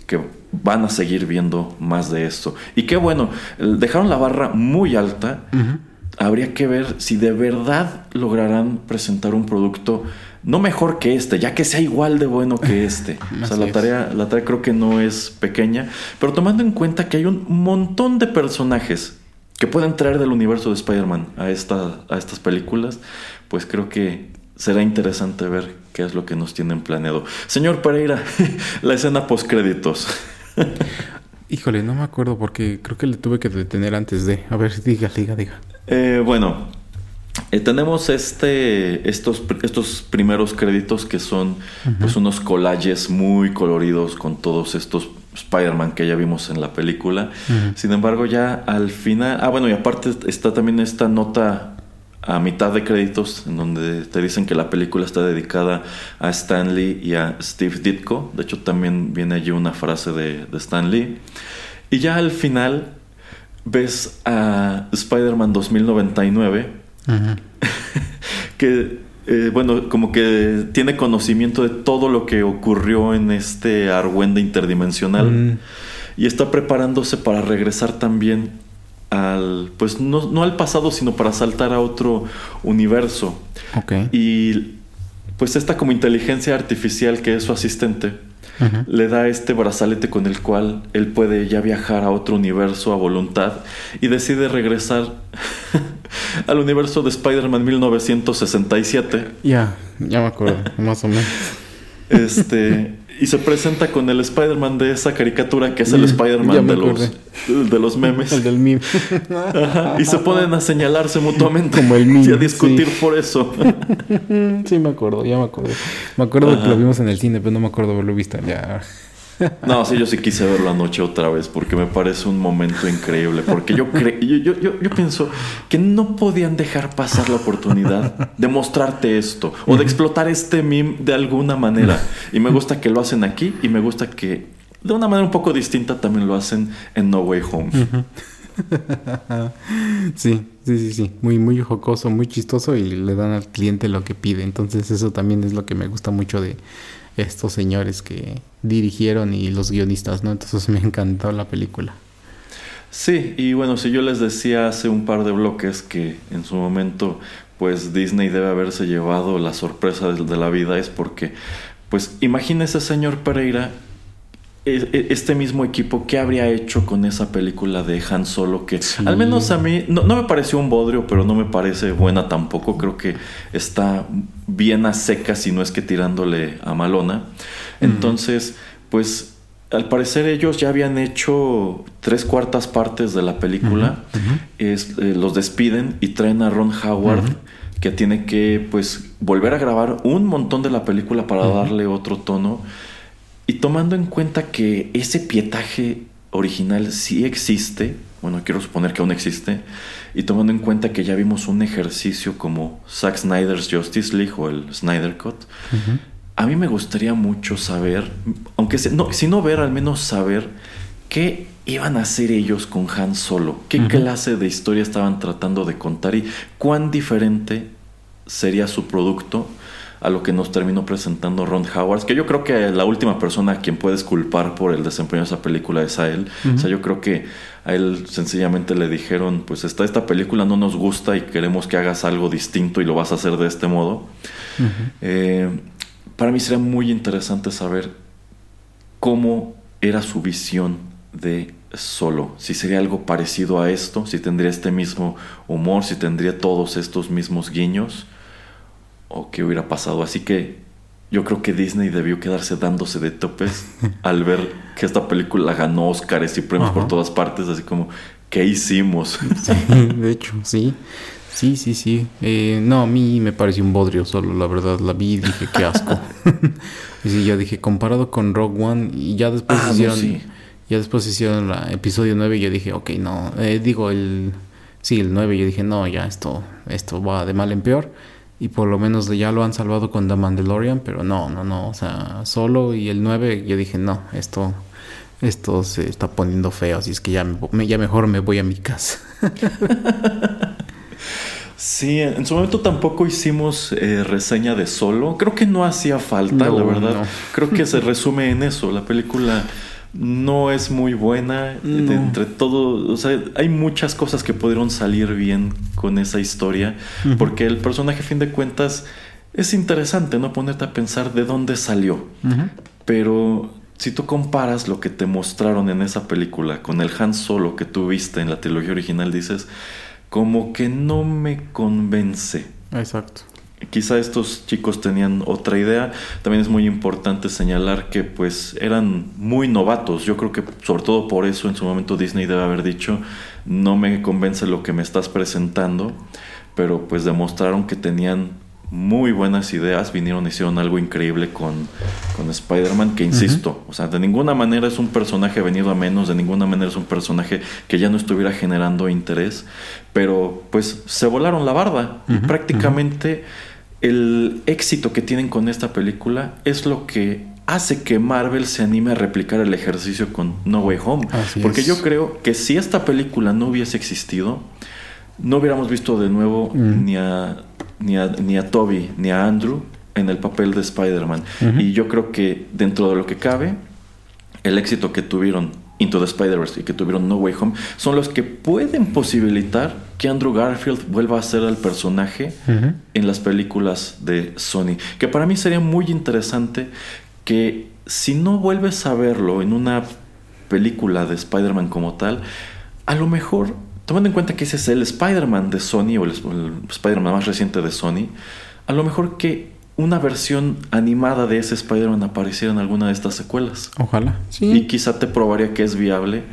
Speaker 1: que van a seguir viendo más de esto. Y qué bueno, dejaron la barra muy alta. Habría que ver si de verdad lograrán presentar un producto no mejor que este, ya que sea igual de bueno que [LAUGHS] este. o sea, la tarea, la tarea creo que no es pequeña, pero tomando en cuenta que hay un montón de personajes que pueden traer del universo de Spider-Man a, esta, a estas películas, pues creo que será interesante ver qué es lo que nos tienen planeado. Señor Pereira, [LAUGHS] la escena post créditos. [LAUGHS]
Speaker 2: Híjole, no me acuerdo porque creo que le tuve que detener antes de. A ver, diga, diga, diga.
Speaker 1: Eh, bueno, eh, tenemos este, estos, estos primeros créditos que son pues unos collages muy coloridos con todos estos Spider-Man que ya vimos en la película. Sin embargo, ya al final. Ah, bueno, y aparte está también esta nota a mitad de créditos en donde te dicen que la película está dedicada a Stan Lee y a Steve Ditko. De hecho, también viene allí una frase de, de Stan Lee. Y ya al final ves a Spider-Man 2099, [LAUGHS] que, eh, bueno, como que tiene conocimiento de todo lo que ocurrió en este argüende interdimensional. Y está preparándose para regresar también al, pues no, no, al pasado, sino para saltar a otro universo. Y pues esta como inteligencia artificial que es su asistente, le da este brazalete con el cual él puede ya viajar a otro universo a voluntad y decide regresar [LAUGHS] al universo de Spider-Man 1967.
Speaker 2: Ya, ya me acuerdo, [LAUGHS] más o menos.
Speaker 1: Este, y se presenta con el Spider-Man de esa caricatura que es el Spider-Man de los, de los memes. [LAUGHS]
Speaker 2: El del meme.
Speaker 1: Y se ponen a señalarse mutuamente. Como el meme. Y a discutir por eso. [LAUGHS]
Speaker 2: sí, me acuerdo, ya me acuerdo. Me acuerdo que lo vimos en el cine, pero no me acuerdo haberlo visto ya.
Speaker 1: No, sí, yo sí quise verlo anoche otra vez porque me parece un momento increíble. Porque yo, yo, yo, yo, pienso que no podían dejar pasar la oportunidad de mostrarte esto o de explotar este meme de alguna manera. Y me gusta que lo hacen aquí y me gusta que de una manera un poco distinta también lo hacen en No Way Home. [LAUGHS]
Speaker 2: Sí, sí, sí, sí. Muy, muy jocoso, muy chistoso y le dan al cliente lo que pide. Entonces eso también es lo que me gusta mucho de, estos señores que dirigieron y los guionistas, ¿no? Entonces me encantó la película.
Speaker 1: Sí, y bueno, si yo les decía hace un par de bloques que en su momento pues Disney debe haberse llevado la sorpresa de, la vida es porque pues imagínese señor Pereira este mismo equipo, ¿qué habría hecho con esa película de Han Solo? Que al menos a mí no, me pareció un bodrio, pero no me parece buena tampoco. Creo que está bien a seca, si no es que tirándole a malona. Entonces, pues al parecer ellos ya habían hecho tres cuartas partes de la película. es, eh, los despiden y traen a Ron Howard, que tiene que pues volver a grabar un montón de la película para darle otro tono. Y tomando en cuenta que ese pietaje original sí existe, bueno, quiero suponer que aún existe, y tomando en cuenta que ya vimos un ejercicio como Zack Snyder's Justice League o el Snyder Cut, a mí me gustaría mucho saber, aunque no, si no ver, al menos saber qué iban a hacer ellos con Han Solo, qué clase de historia estaban tratando de contar y cuán diferente sería su producto a lo que nos terminó presentando Ron Howard, que yo creo que la última persona a quien puedes culpar por el desempeño de esa película es a él. O sea, yo creo que a él sencillamente le dijeron, pues esta, esta película no nos gusta y queremos que hagas algo distinto y lo vas a hacer de este modo para mí sería muy interesante saber cómo era su visión de solo, si sería algo parecido a esto, si tendría este mismo humor, si tendría todos estos mismos guiños, o qué hubiera pasado. Así que yo creo que Disney debió quedarse dándose de topes [LAUGHS] al ver que esta película ganó Oscars y premios por todas partes, así como, ¿qué hicimos? [LAUGHS]
Speaker 2: de hecho, sí. Sí, sí, sí. Eh, no, a mí me pareció un bodrio solo, la verdad. La vi y dije, qué asco. [LAUGHS] y sí, yo dije, comparado con Rogue One, y ya después ah, hicieron. Ya después hicieron el episodio 9 y yo dije, ok, no. Eh, digo, el. Sí, el 9, yo dije, no, ya esto, esto va de mal en peor. Y por lo menos ya lo han salvado con The Mandalorian, pero no, no, no. O sea, solo y el 9, yo dije, no, esto. Esto se está poniendo feo, así es que ya, me, ya mejor me voy a mi casa. [LAUGHS]
Speaker 1: Sí, en su momento tampoco hicimos eh, reseña de solo. Creo que no hacía falta, la verdad. Creo que se resume en eso. La película no es muy buena. entre todo, o sea, hay muchas cosas que pudieron salir bien con esa historia. Porque el personaje, a fin de cuentas, es interesante, ¿no? Ponerte a pensar de dónde salió. Pero si tú comparas lo que te mostraron en esa película con el Han Solo que tú viste en la trilogía original, dices como que no me convence.
Speaker 2: Exacto.
Speaker 1: Quizá estos chicos tenían otra idea. También es muy importante señalar que pues eran muy novatos. Yo creo que sobre todo por eso en su momento Disney debe haber dicho no me convence lo que me estás presentando, pero pues demostraron que tenían muy buenas ideas, vinieron y hicieron algo increíble con, con Spider-Man, que insisto, o sea, de ninguna manera es un personaje venido a menos, de ninguna manera es un personaje que ya no estuviera generando interés, pero pues se volaron la barda y prácticamente el éxito que tienen con esta película es lo que hace que Marvel se anime a replicar el ejercicio con No Way Home, porque yo creo que si esta película no hubiese existido, no hubiéramos visto de nuevo ni a ni a, ni a Toby ni a Andrew en el papel de Spider-Man. Y yo creo que dentro de lo que cabe, el éxito que tuvieron Into the Spider-Verse y que tuvieron No Way Home son los que pueden posibilitar que Andrew Garfield vuelva a ser el personaje en las películas de Sony. Que para mí sería muy interesante que si no vuelves a verlo en una película de Spider-Man como tal, a lo mejor tomando en cuenta que ese es el Spider-Man de Sony o el, Spider-Man más reciente de Sony, a lo mejor que una versión animada de ese Spider-Man apareciera en alguna de estas secuelas.
Speaker 2: Ojalá.
Speaker 1: Y quizá te probaría que es viable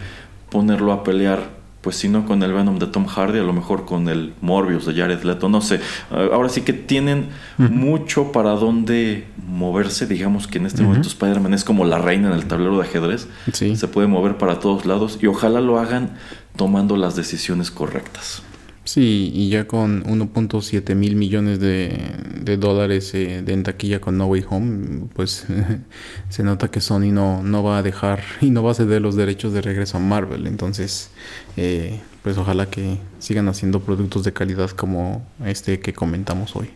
Speaker 1: ponerlo a pelear, pues si no con el Venom de Tom Hardy, a lo mejor con el Morbius de Jared Leto, no sé. Ahora sí que tienen mucho para dónde moverse, digamos que en este momento Spider-Man es como la reina en el tablero de ajedrez.
Speaker 2: Sí.
Speaker 1: Se puede mover para todos lados y ojalá lo hagan tomando las decisiones correctas.
Speaker 2: Sí, y ya con 1.7 mil millones de, dólares eh, de en taquilla con No Way Home, pues [LAUGHS] se nota que Sony no, no va a dejar [LAUGHS] y no va a ceder los derechos de regreso a Marvel. Entonces, eh, pues ojalá que sigan haciendo productos de calidad como este que comentamos hoy.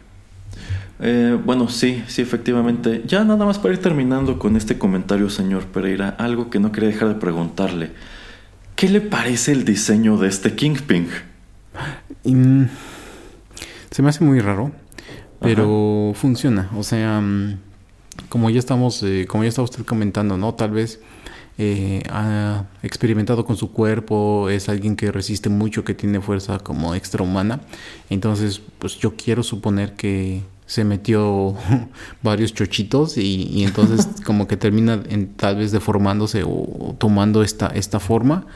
Speaker 1: Eh, bueno, sí, sí, efectivamente. Ya nada más para ir terminando con este comentario, señor Pereira, algo que no quería dejar de preguntarle. ¿Qué le parece el diseño de este Kingpin?
Speaker 2: Mm, se me hace muy raro, pero funciona. O sea, mm, como ya estamos, eh, como ya está usted comentando, ¿no? Tal vez eh, ha experimentado con su cuerpo, es alguien que resiste mucho, que tiene fuerza como extrahumana. Entonces, pues yo quiero suponer que se metió [LAUGHS] varios chochitos y, entonces [LAUGHS] como que termina en, tal vez deformándose o, tomando esta, esta forma.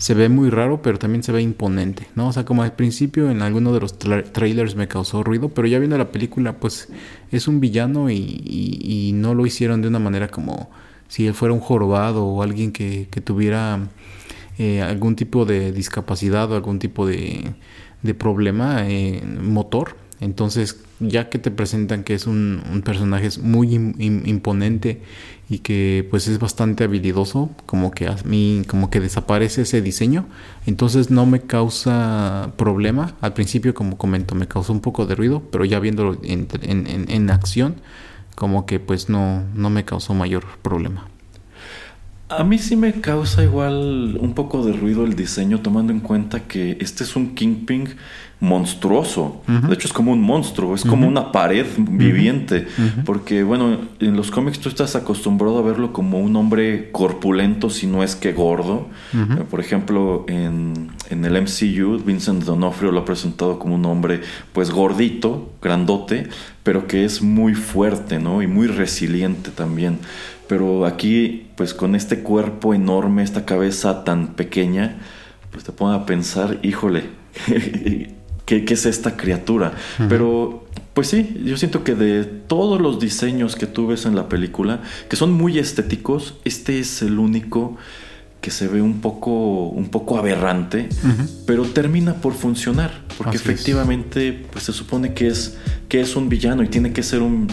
Speaker 2: Se ve muy raro, pero también se ve imponente, ¿no? O sea, como al principio en alguno de los trailers me causó ruido, pero ya viendo la película, pues es un villano y, no lo hicieron de una manera como si él fuera un jorobado o alguien que, tuviera eh, algún tipo de discapacidad o algún tipo de, problema motor. Entonces ya que te presentan que es un, personaje muy imponente y que pues es bastante habilidoso, como que a mí como que desaparece ese diseño, entonces no me causa problema. Al principio, como comento, me causó un poco de ruido, pero ya viéndolo en, en, acción, como que pues no, no me causó mayor problema.
Speaker 1: A mí sí me causa igual un poco de ruido el diseño, tomando en cuenta que este es un Kingpin monstruoso. De hecho, es como un monstruo, es como una pared viviente. Porque, bueno, en los cómics tú estás acostumbrado a verlo como un hombre corpulento, si no es que gordo. Eh, por ejemplo, en, en, el MCU, Vincent D'Onofrio lo ha presentado como un hombre, pues gordito, grandote, pero que es muy fuerte, ¿no? Y muy resiliente también. Pero aquí, pues con este cuerpo enorme, esta cabeza tan pequeña, pues te pone a pensar, híjole, [LAUGHS] ¿qué, es esta criatura? Pero, pues sí, yo siento que de todos los diseños que tú ves en la película, que son muy estéticos, este es el único que se ve un poco, un poco aberrante, pero termina por funcionar, porque efectivamente, pues se supone que es, que es un villano y tiene que ser un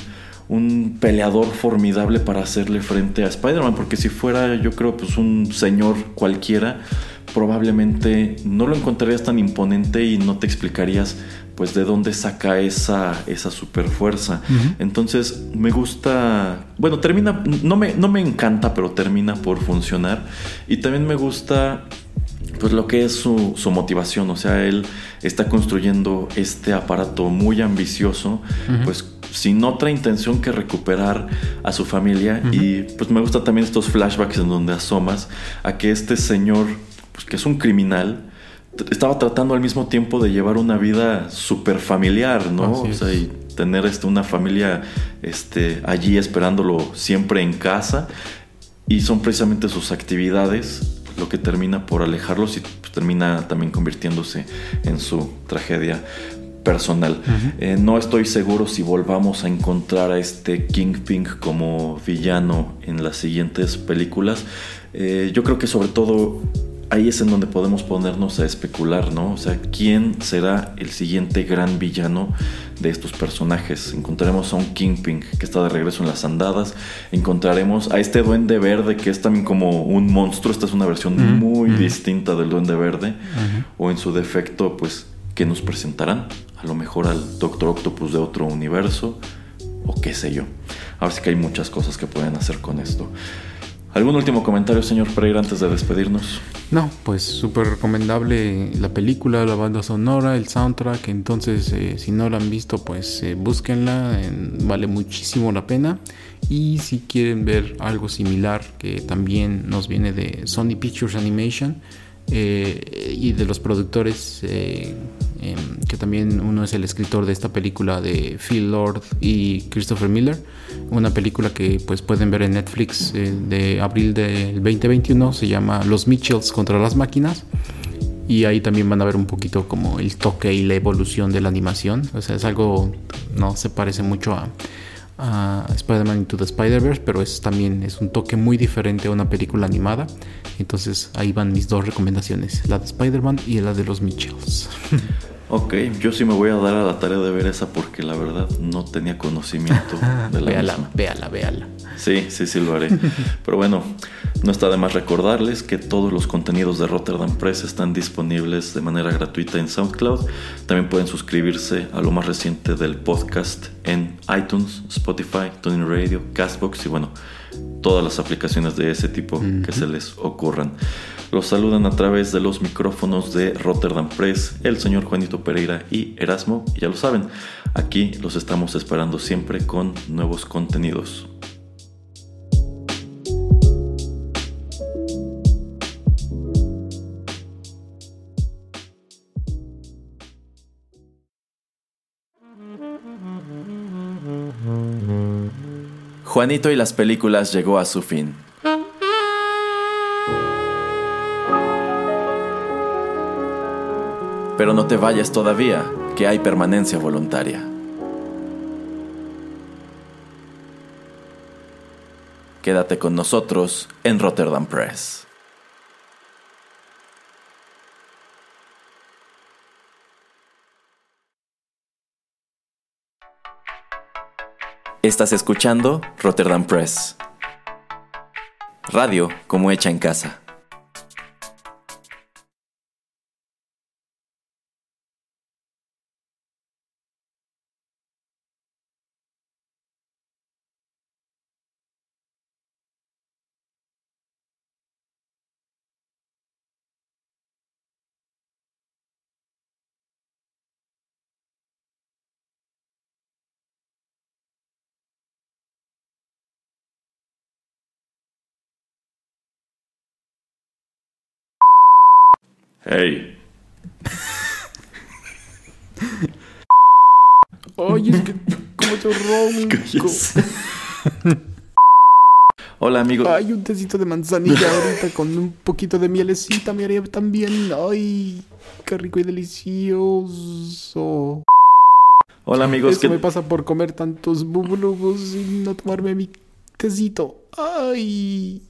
Speaker 1: un peleador formidable para hacerle frente a Spider-Man, porque si fuera yo creo pues un señor cualquiera, probablemente no lo encontrarías tan imponente y no te explicarías pues de dónde saca esa, esa super fuerza. Entonces me gusta, bueno, termina, no me, no me encanta, pero termina por funcionar. Y también me gusta pues lo que es su, su, motivación, o sea, él está construyendo este aparato muy ambicioso, pues sin otra intención que recuperar a su familia. Y pues me gusta también estos flashbacks en donde asomas a que este señor, pues que es un criminal, estaba tratando al mismo tiempo de llevar una vida súper familiar, ¿no? o sea, y tener este, una familia este, allí esperándolo siempre en casa. Y son precisamente sus actividades lo que termina por alejarlos y pues, termina también convirtiéndose en su tragedia personal. Eh, no estoy seguro si volvamos a encontrar a este Kingpin como villano en las siguientes películas. Eh, yo creo que sobre todo ahí es en donde podemos ponernos a especular, ¿no? O sea, ¿quién será el siguiente gran villano de estos personajes? Encontraremos a un Kingpin que está de regreso en las andadas, encontraremos a este duende verde que es también como un monstruo, esta es una versión muy distinta del duende verde, o en su defecto, pues, que nos presentarán? a lo mejor al Doctor Octopus de otro universo o qué sé yo. Ahora sí que hay muchas cosas que pueden hacer con esto. ¿Algún último comentario, señor Pereira, antes de despedirnos?
Speaker 2: No, pues súper recomendable la película, la banda sonora, el soundtrack. Entonces, eh, si no la han visto, pues eh, búsquenla, vale muchísimo la pena. Y si quieren ver algo similar, que también nos viene de Sony Pictures Animation eh, y de los productores Em, que también uno es el escritor de esta película de Phil Lord y Christopher Miller, una película que pues pueden ver en Netflix eh, de abril del 2021, se llama Los Mitchells contra las máquinas y ahí también van a ver un poquito como el toque y la evolución de la animación, o sea, es algo, no se parece mucho a, a Spider-Man Into the Spider-Verse, pero es también es un toque muy diferente a una película animada. Entonces ahí van mis dos recomendaciones, la de Spider-Man y la de los Mitchells. [LAUGHS]
Speaker 1: Ok, yo sí me voy a dar a la tarea de ver esa porque la verdad no tenía conocimiento [LAUGHS] de la
Speaker 2: véala, Véala, véala.
Speaker 1: Sí, sí, sí lo haré. [LAUGHS] Pero bueno, no está de más recordarles que todos los contenidos de Rotterdam Press están disponibles de manera gratuita en SoundCloud. También pueden suscribirse a lo más reciente del podcast en iTunes, Spotify, TuneIn Radio, Castbox y bueno, todas las aplicaciones de ese tipo que se les ocurran. Los saludan a través de los micrófonos de Rotterdam Press, el señor Juanito Pereira y Erasmo. Y ya lo saben, aquí los estamos esperando siempre con nuevos contenidos. Juanito y las películas llegó a su fin. Pero no te vayas todavía, que hay permanencia voluntaria. Quédate con nosotros en Rotterdam Press. Estás escuchando Rotterdam Press. Radio como hecha en casa. Hey.
Speaker 2: Oye, es que como yo ronco.
Speaker 1: Hola, amigo.
Speaker 2: Ay, un tecito de manzanilla ahorita con un poquito de mielecita me haría también. Ay, qué rico y delicioso.
Speaker 1: Hola, amigos.
Speaker 2: Eso me pasa por comer tantos bubulubus y no tomarme mi tecito. Ay.